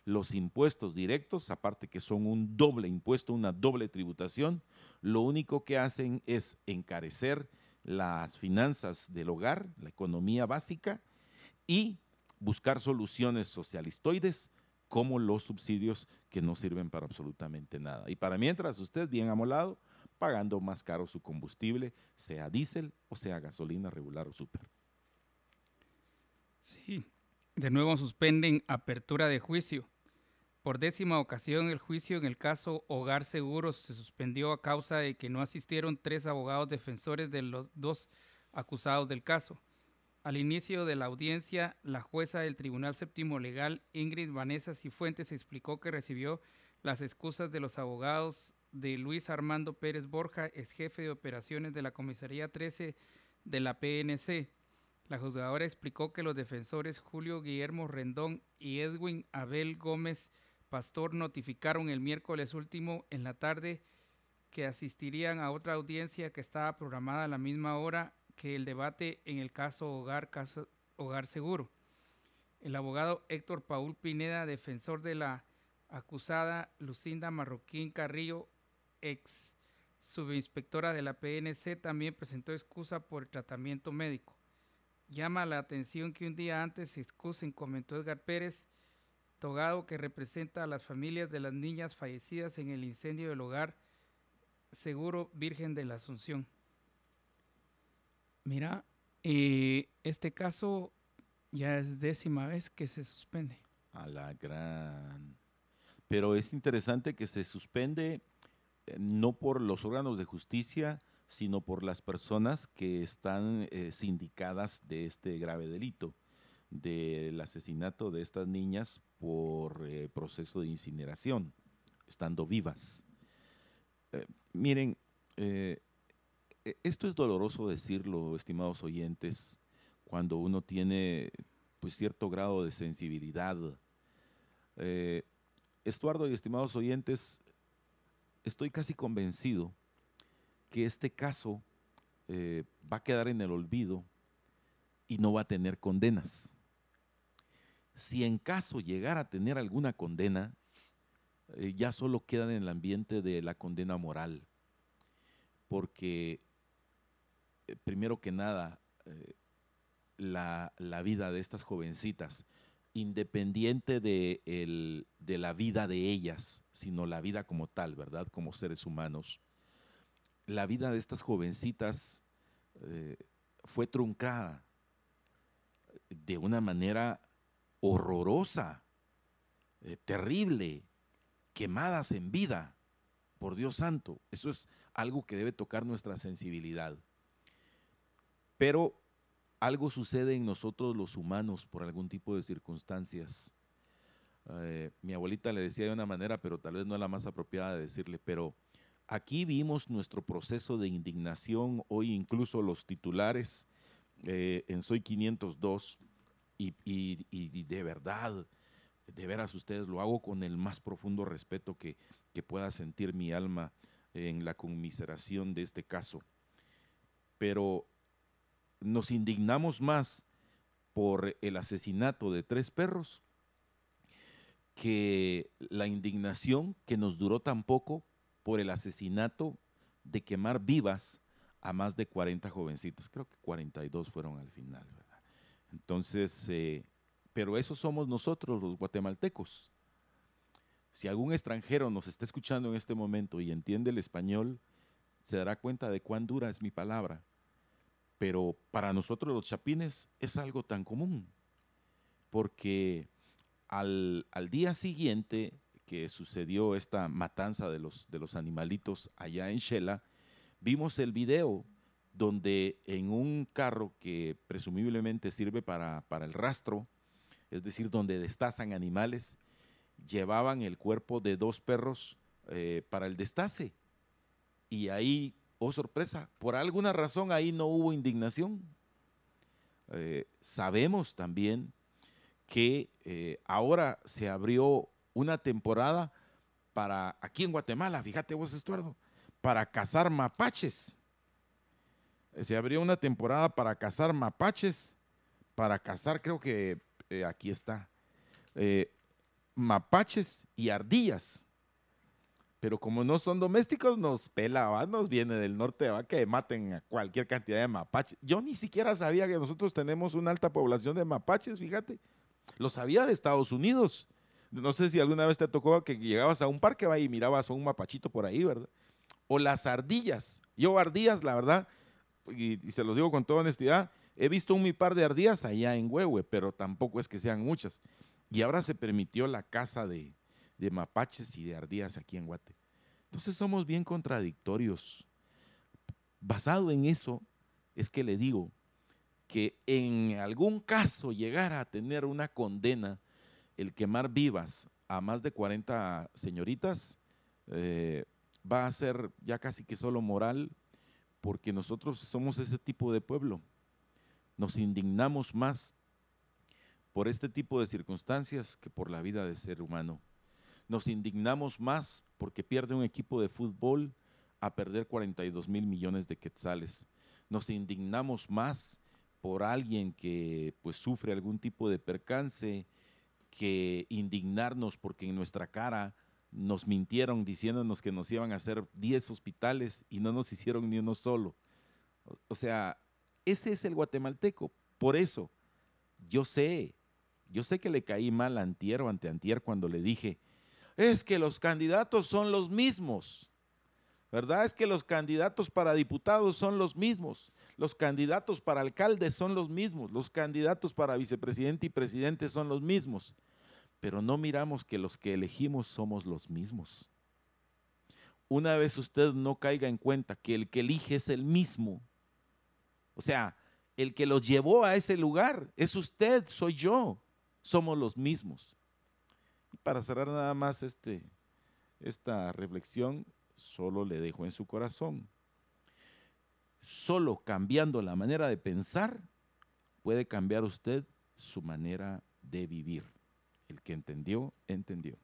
Los impuestos directos, aparte que son un doble impuesto, una doble tributación, lo único que hacen es encarecer las finanzas del hogar, la economía básica, y buscar soluciones socialistoides como los subsidios que no sirven para absolutamente nada. Y para mientras usted bien amolado, pagando más caro su combustible, sea diésel o sea gasolina regular o super. Sí, de nuevo suspenden apertura de juicio. Por décima ocasión el juicio en el caso Hogar Seguros se suspendió a causa de que no asistieron tres abogados defensores de los dos acusados del caso. Al inicio de la audiencia, la jueza del Tribunal Séptimo Legal, Ingrid Vanessa Cifuentes, explicó que recibió las excusas de los abogados de Luis Armando Pérez Borja, ex jefe de operaciones de la Comisaría 13 de la PNC. La juzgadora explicó que los defensores Julio Guillermo Rendón y Edwin Abel Gómez Pastor notificaron el miércoles último en la tarde que asistirían a otra audiencia que estaba programada a la misma hora que el debate en el caso Hogar, Hogar Seguro. El abogado Héctor Paul Pineda, defensor de la acusada Lucinda Marroquín Carrillo, ex subinspectora de la PNC, también presentó excusa por el tratamiento médico. Llama la atención que un día antes se excusen, comentó Edgar Pérez, togado que representa a las familias de las niñas fallecidas en el incendio del hogar Seguro Virgen de la Asunción. Mira, eh, este caso ya es décima vez que se suspende. A la gran. Pero es interesante que se suspende eh, no por los órganos de justicia, sino por las personas que están eh, sindicadas de este grave delito, del asesinato de estas niñas por eh, proceso de incineración, estando vivas. miren, e, esto es doloroso decirlo, estimados oyentes, cuando uno tiene pues cierto grado de sensibilidad. Estuardo y estimados oyentes, estoy casi convencido que este caso eh, va a quedar en el olvido y no va a tener condenas. Si en caso llegara a tener alguna condena, eh, ya solo queda en el ambiente de la condena moral, porque eh, primero que nada, la, la, vida de estas jovencitas, independiente de, de la vida de ellas, sino la vida como tal, ¿verdad? Como seres humanos, la vida de estas jovencitas eh, fue truncada de una manera horrorosa, eh, terrible, quemadas en vida, por Dios santo. Eso es algo que debe tocar nuestra sensibilidad. Pero algo sucede en nosotros los humanos por algún tipo de circunstancias. Eh, mi abuelita le decía de una manera, pero tal vez no es la más apropiada de decirle, pero Aquí vimos nuestro proceso de indignación, hoy incluso los titulares eh, en Soy 502, y, de verdad, de veras ustedes lo hago con el más profundo respeto que, que pueda sentir mi alma en la conmiseración de este caso. Pero nos indignamos más por el asesinato de tres perros que la indignación que nos duró tan poco por el asesinato de quemar vivas a más de 40 jovencitas. Creo que 42 fueron al final, ¿verdad? Entonces, eh, pero eso somos nosotros los guatemaltecos. Si algún extranjero nos está escuchando en este momento y entiende el español, se dará cuenta de cuán dura es mi palabra. Pero para nosotros los chapines es algo tan común, porque al, al día siguiente que sucedió esta matanza de los, de los animalitos allá en Shela, vimos el video donde en un carro que presumiblemente sirve para, el rastro, es decir, donde destazan animales, llevaban el cuerpo de dos perros eh, para el destace. Y ahí, oh sorpresa, por alguna razón ahí no hubo indignación. Eh, sabemos también que eh, ahora se abrió una temporada para, aquí en Guatemala, fíjate vos, Estuardo, para cazar mapaches. Se abrió una temporada para cazar mapaches, para cazar, creo que eh, aquí está, eh, mapaches y ardillas. Pero como no son domésticos, nos pela, nos viene del norte, ¿va? que maten a cualquier cantidad de mapaches. Yo ni siquiera sabía que nosotros tenemos una alta población de mapaches, fíjate. Lo sabía de Estados Unidos. No sé si alguna vez te tocó que llegabas a un parque y mirabas a un mapachito por ahí, ¿verdad? O las ardillas. Yo ardillas, la verdad, y, se los digo con toda honestidad, he visto un mi par de ardillas allá en Huehue, pero tampoco es que sean muchas. Y ahora se permitió la caza de, de mapaches y de ardillas aquí en Guate. Entonces somos bien contradictorios. Basado en eso, es que le digo que en algún caso llegara a tener una condena el quemar vivas a más de 40 señoritas eh, va a ser ya casi que solo moral, porque nosotros somos ese tipo de pueblo. Nos indignamos más por este tipo de circunstancias que por la vida de ser humano. Nos indignamos más porque pierde un equipo de fútbol a perder 42 mil millones de quetzales. Nos indignamos más por alguien que pues sufre algún tipo de percance que indignarnos porque en nuestra cara nos mintieron diciéndonos que nos iban a hacer 10 hospitales y no nos hicieron ni uno solo. O sea, ese es el guatemalteco. Por eso, yo sé, yo sé que le caí mal a Antier o ante Antier cuando le dije, es que los candidatos son los mismos. ¿Verdad? Es que los candidatos para diputados son los mismos. Los candidatos para alcaldes son los mismos. Los candidatos para vicepresidente y presidente son los mismos pero no miramos que los que elegimos somos los mismos. Una vez usted no caiga en cuenta que el que elige es el mismo, o sea, el que los llevó a ese lugar es usted, soy yo, somos los mismos. Y para cerrar nada más este, esta reflexión, solo le dejo en su corazón. Solo cambiando la manera de pensar puede cambiar usted su manera de vivir. El que entendió, entendió.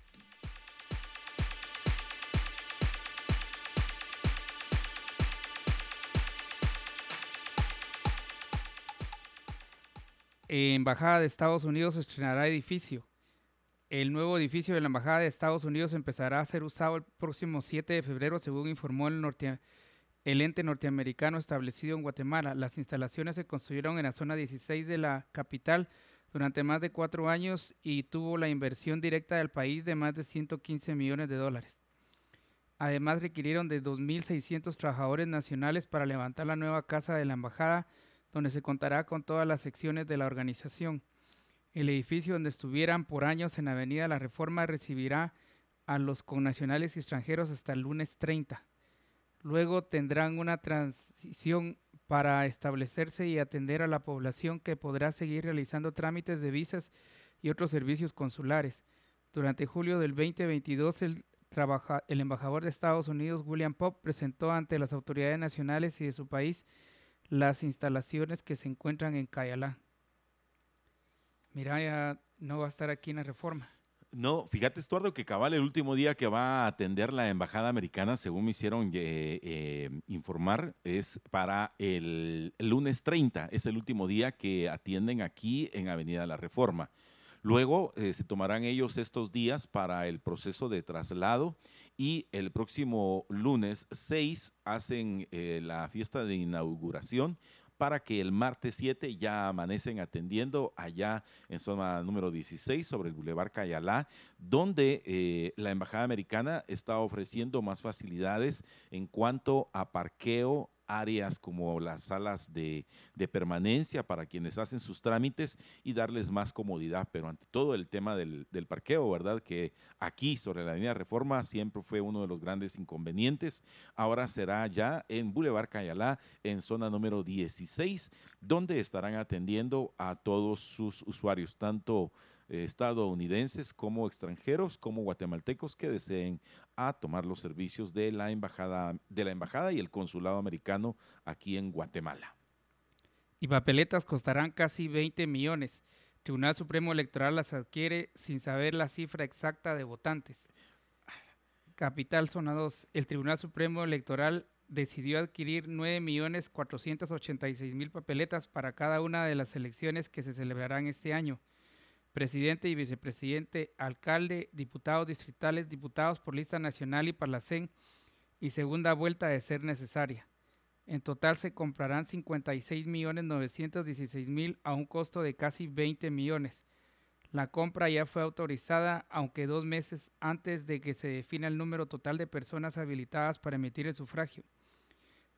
Embajada de Estados Unidos estrenará edificio. El nuevo edificio de la Embajada de Estados Unidos empezará a ser usado el próximo 7 de febrero, según informó el, el ente norteamericano establecido en Guatemala. Las instalaciones se construyeron en la zona 16 de la capital durante más de cuatro años y tuvo la inversión directa del país de más de 115 millones de dólares. Además, requirieron de 2.600 trabajadores nacionales para levantar la nueva casa de la embajada, donde se contará con todas las secciones de la organización. El edificio donde estuvieran por años en Avenida La Reforma recibirá a los connacionales y extranjeros hasta el lunes 30. Luego tendrán una transición para establecerse y atender a la población que podrá seguir realizando trámites de visas y otros servicios consulares. Durante julio del 2022, el, el embajador de Estados Unidos, William Pop, presentó ante las autoridades nacionales y de su país las instalaciones que se encuentran en Cayalá. Mira, ya no va a estar aquí en la reforma. No, fíjate, Estuardo, que cabal el último día que va a atender la embajada americana, según me hicieron eh, eh, informar, es para el, lunes 30, es el último día que atienden aquí en Avenida La Reforma. Luego eh, se tomarán ellos estos días para el proceso de traslado y el próximo lunes 6 hacen la fiesta de inauguración para que el martes 7 ya amanecen atendiendo allá en zona número 16 sobre el Boulevard Cayalá, donde eh, la Embajada Americana está ofreciendo más facilidades en cuanto a parqueo áreas como las salas de, permanencia para quienes hacen sus trámites y darles más comodidad, pero ante todo el tema del, parqueo, ¿verdad? Que aquí sobre la Avenida Reforma siempre fue uno de los grandes inconvenientes. Ahora será ya en Boulevard Cayalá, en zona número 16, donde estarán atendiendo a todos sus usuarios, tanto estadounidenses como extranjeros, como guatemaltecos que deseen a tomar los servicios de la embajada, de la embajada y el consulado americano aquí en Guatemala. Y papeletas costarán casi 20 millones. Tribunal Supremo Electoral las adquiere sin saber la cifra exacta de votantes. Capital Zona 2. El Tribunal Supremo Electoral decidió adquirir 9.486.000 papeletas para cada una de las elecciones que se celebrarán este año presidente y vicepresidente, alcalde, diputados distritales, diputados por lista nacional y parlacén y segunda vuelta de ser necesaria. En total se comprarán 56.916.000 a un costo de casi 20 millones. La compra ya fue autorizada, aunque dos meses antes de que se defina el número total de personas habilitadas para emitir el sufragio.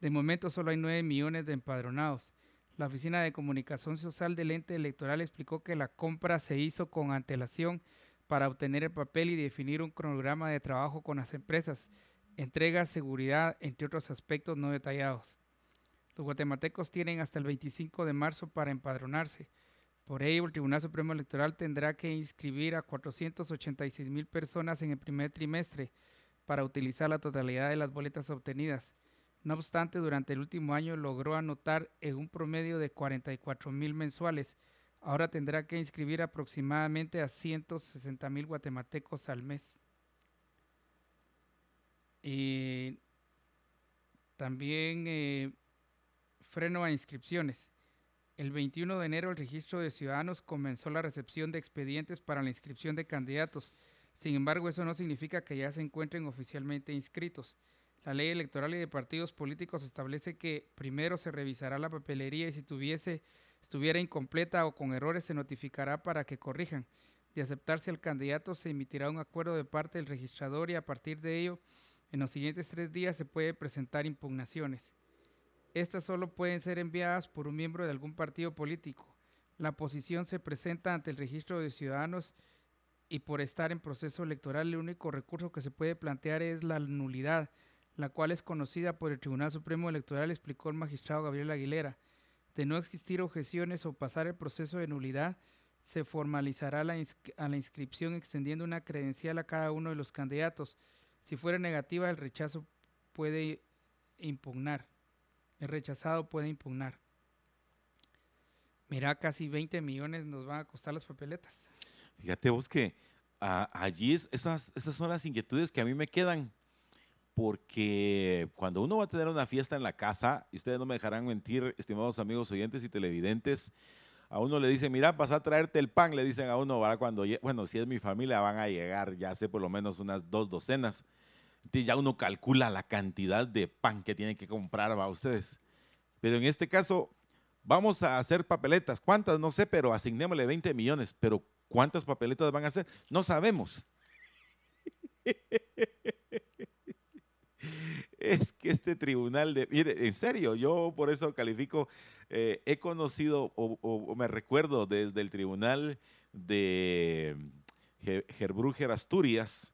De momento solo hay 9 millones de empadronados. La Oficina de Comunicación Social del ente electoral explicó que la compra se hizo con antelación para obtener el papel y definir un cronograma de trabajo con las empresas, entrega, seguridad, entre otros aspectos no detallados. Los guatemaltecos tienen hasta el 25 de marzo para empadronarse. Por ello, el Tribunal Supremo Electoral tendrá que inscribir a 486 mil personas en el primer trimestre para utilizar la totalidad de las boletas obtenidas. No obstante, durante el último año logró anotar en un promedio de 44 mil mensuales. Ahora tendrá que inscribir aproximadamente a 160 mil guatemaltecos al mes. Y también eh, freno a inscripciones. El 21 de enero el registro de ciudadanos comenzó la recepción de expedientes para la inscripción de candidatos. Sin embargo, eso no significa que ya se encuentren oficialmente inscritos. La ley electoral y de partidos políticos establece que primero se revisará la papelería y si tuviese, estuviera incompleta o con errores se notificará para que corrijan. De aceptarse al candidato se emitirá un acuerdo de parte del registrador y a partir de ello, en los siguientes tres días se puede presentar impugnaciones. Estas solo pueden ser enviadas por un miembro de algún partido político. La posición se presenta ante el registro de ciudadanos y por estar en proceso electoral el único recurso que se puede plantear es la nulidad la cual es conocida por el Tribunal Supremo Electoral, explicó el magistrado Gabriel Aguilera. De no existir objeciones o pasar el proceso de nulidad, se formalizará la a la inscripción extendiendo una credencial a cada uno de los candidatos. Si fuera negativa, el rechazo puede impugnar. El rechazado puede impugnar. Mira, casi 20 millones nos van a costar las papeletas. Fíjate vos que ah, allí esas, esas son las inquietudes que a mí me quedan porque cuando uno va a tener una fiesta en la casa, y ustedes no me dejarán mentir, estimados amigos oyentes y televidentes, a uno le dicen, mira, vas a traerte el pan, le dicen a uno, ¿va? cuando, bueno, si es mi familia, van a llegar, ya sé, por lo menos unas dos docenas. Entonces ya uno calcula la cantidad de pan que tiene que comprar, va ustedes. Pero en este caso, vamos a hacer papeletas. ¿Cuántas? No sé, pero asignémosle 20 millones. Pero ¿cuántas papeletas van a hacer? No sabemos. es que este tribunal de... Mire, en serio, yo por eso califico, eh, he conocido o, me recuerdo desde el tribunal de Gerbrúger Asturias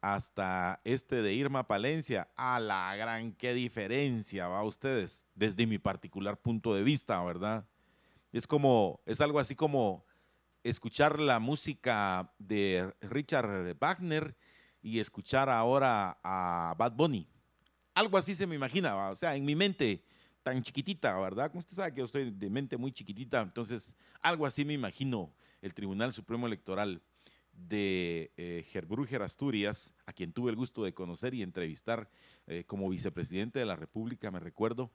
hasta este de Irma Palencia, a la gran qué diferencia, va ustedes, desde mi particular punto de vista, ¿verdad? Es como, es algo así como escuchar la música de Richard Wagner y escuchar ahora a Bad Bunny. Algo así se me imagina, o sea, en mi mente tan chiquitita, ¿verdad? Como usted sabe que yo soy de mente muy chiquitita, entonces algo así me imagino el Tribunal Supremo Electoral de eh, Asturias, a quien tuve el gusto de conocer y entrevistar eh, como vicepresidente de la República, me recuerdo,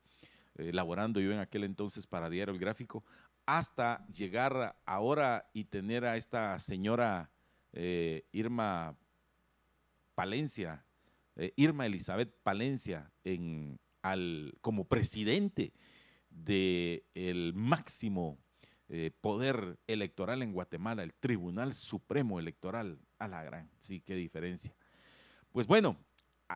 eh, laborando yo en aquel entonces para Diario El Gráfico, hasta llegar ahora y tener a esta señora eh, Irma Palencia, eh, Irma Elizabeth Palencia en, al, como presidente del máximo eh, poder electoral en Guatemala, el Tribunal Supremo Electoral. A la gran, sí, qué diferencia. Pues bueno,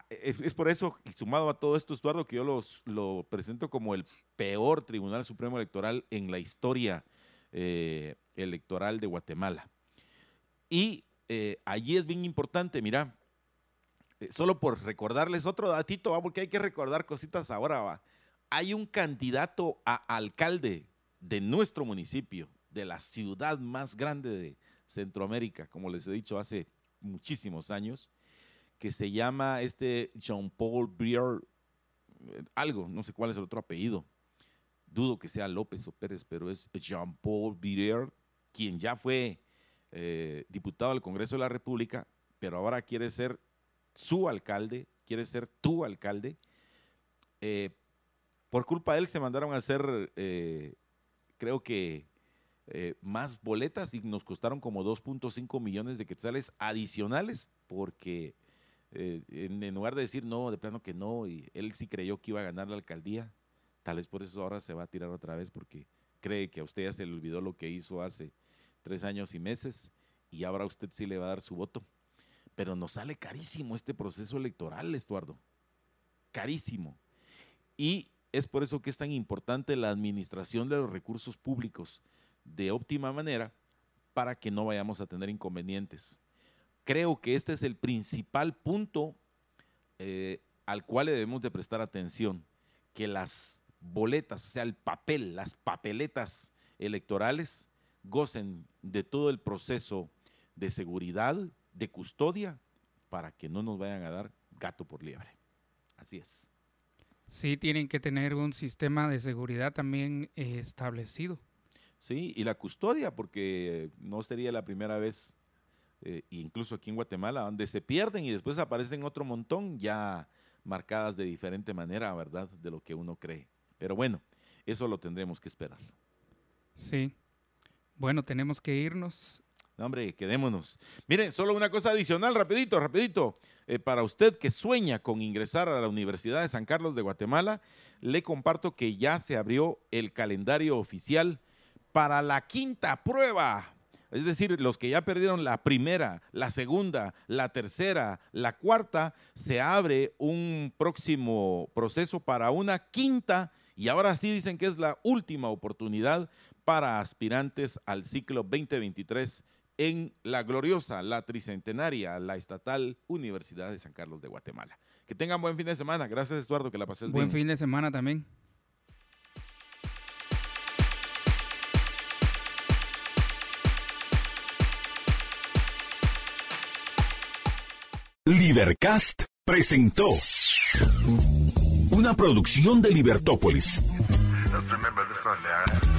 es, por eso, y sumado a todo esto, Estuardo, que yo los, lo presento como el peor Tribunal Supremo Electoral en la historia eh, electoral de Guatemala. Y allí es bien importante, mira, eh, solo por recordarles otro datito, ¿va? porque hay que recordar cositas ahora. ¿va? Hay un candidato a alcalde de nuestro municipio, de la ciudad más grande de Centroamérica, como les he dicho hace muchísimos años, que se llama este Jean Paul Brier, eh, algo, no sé cuál es el otro apellido. Dudo que sea López o Pérez, pero es Jean Paul Brier, quien ya fue eh, diputado del Congreso de la República, pero ahora quiere ser su alcalde, quiere ser tu alcalde. Eh, por culpa de él se mandaron a hacer, eh, creo que, eh, más boletas y nos costaron como 2.5 millones de quetzales adicionales porque en, lugar de decir no, de plano que no, y él sí creyó que iba a ganar la alcaldía, tal vez por eso ahora se va a tirar otra vez porque cree que a usted ya se le olvidó lo que hizo hace tres años y meses y ahora usted sí le va a dar su voto. Pero nos sale carísimo este proceso electoral, Estuardo. Carísimo. Y es por eso que es tan importante la administración de los recursos públicos de óptima manera para que no vayamos a tener inconvenientes. Creo que este es el principal punto eh, al cual debemos de prestar atención, que las boletas, o sea, el papel, las papeletas electorales gocen de todo el proceso de seguridad, de custodia para que no nos vayan a dar gato por liebre. Así es. Sí, tienen que tener un sistema de seguridad también eh, establecido. Sí, y la custodia, porque no sería la primera vez, eh, incluso aquí en Guatemala, donde se pierden y después aparecen otro montón ya marcadas de diferente manera, ¿verdad? De lo que uno cree. Pero bueno, eso lo tendremos que esperar. Sí. Bueno, tenemos que irnos hombre, quedémonos. Miren, solo una cosa adicional, rapidito, rapidito. Eh, para usted que sueña con ingresar a la Universidad de San Carlos de Guatemala, le comparto que ya se abrió el calendario oficial para la quinta prueba. Es decir, los que ya perdieron la primera, la segunda, la tercera, la cuarta, se abre un próximo proceso para una quinta y ahora sí dicen que es la última oportunidad para aspirantes al ciclo 2023 en la gloriosa, la tricentenaria, la estatal Universidad de San Carlos de Guatemala. Que tengan buen fin de semana. Gracias, Eduardo, que la pases bien. Buen fin de semana también. Libercast presentó una producción de Libertópolis.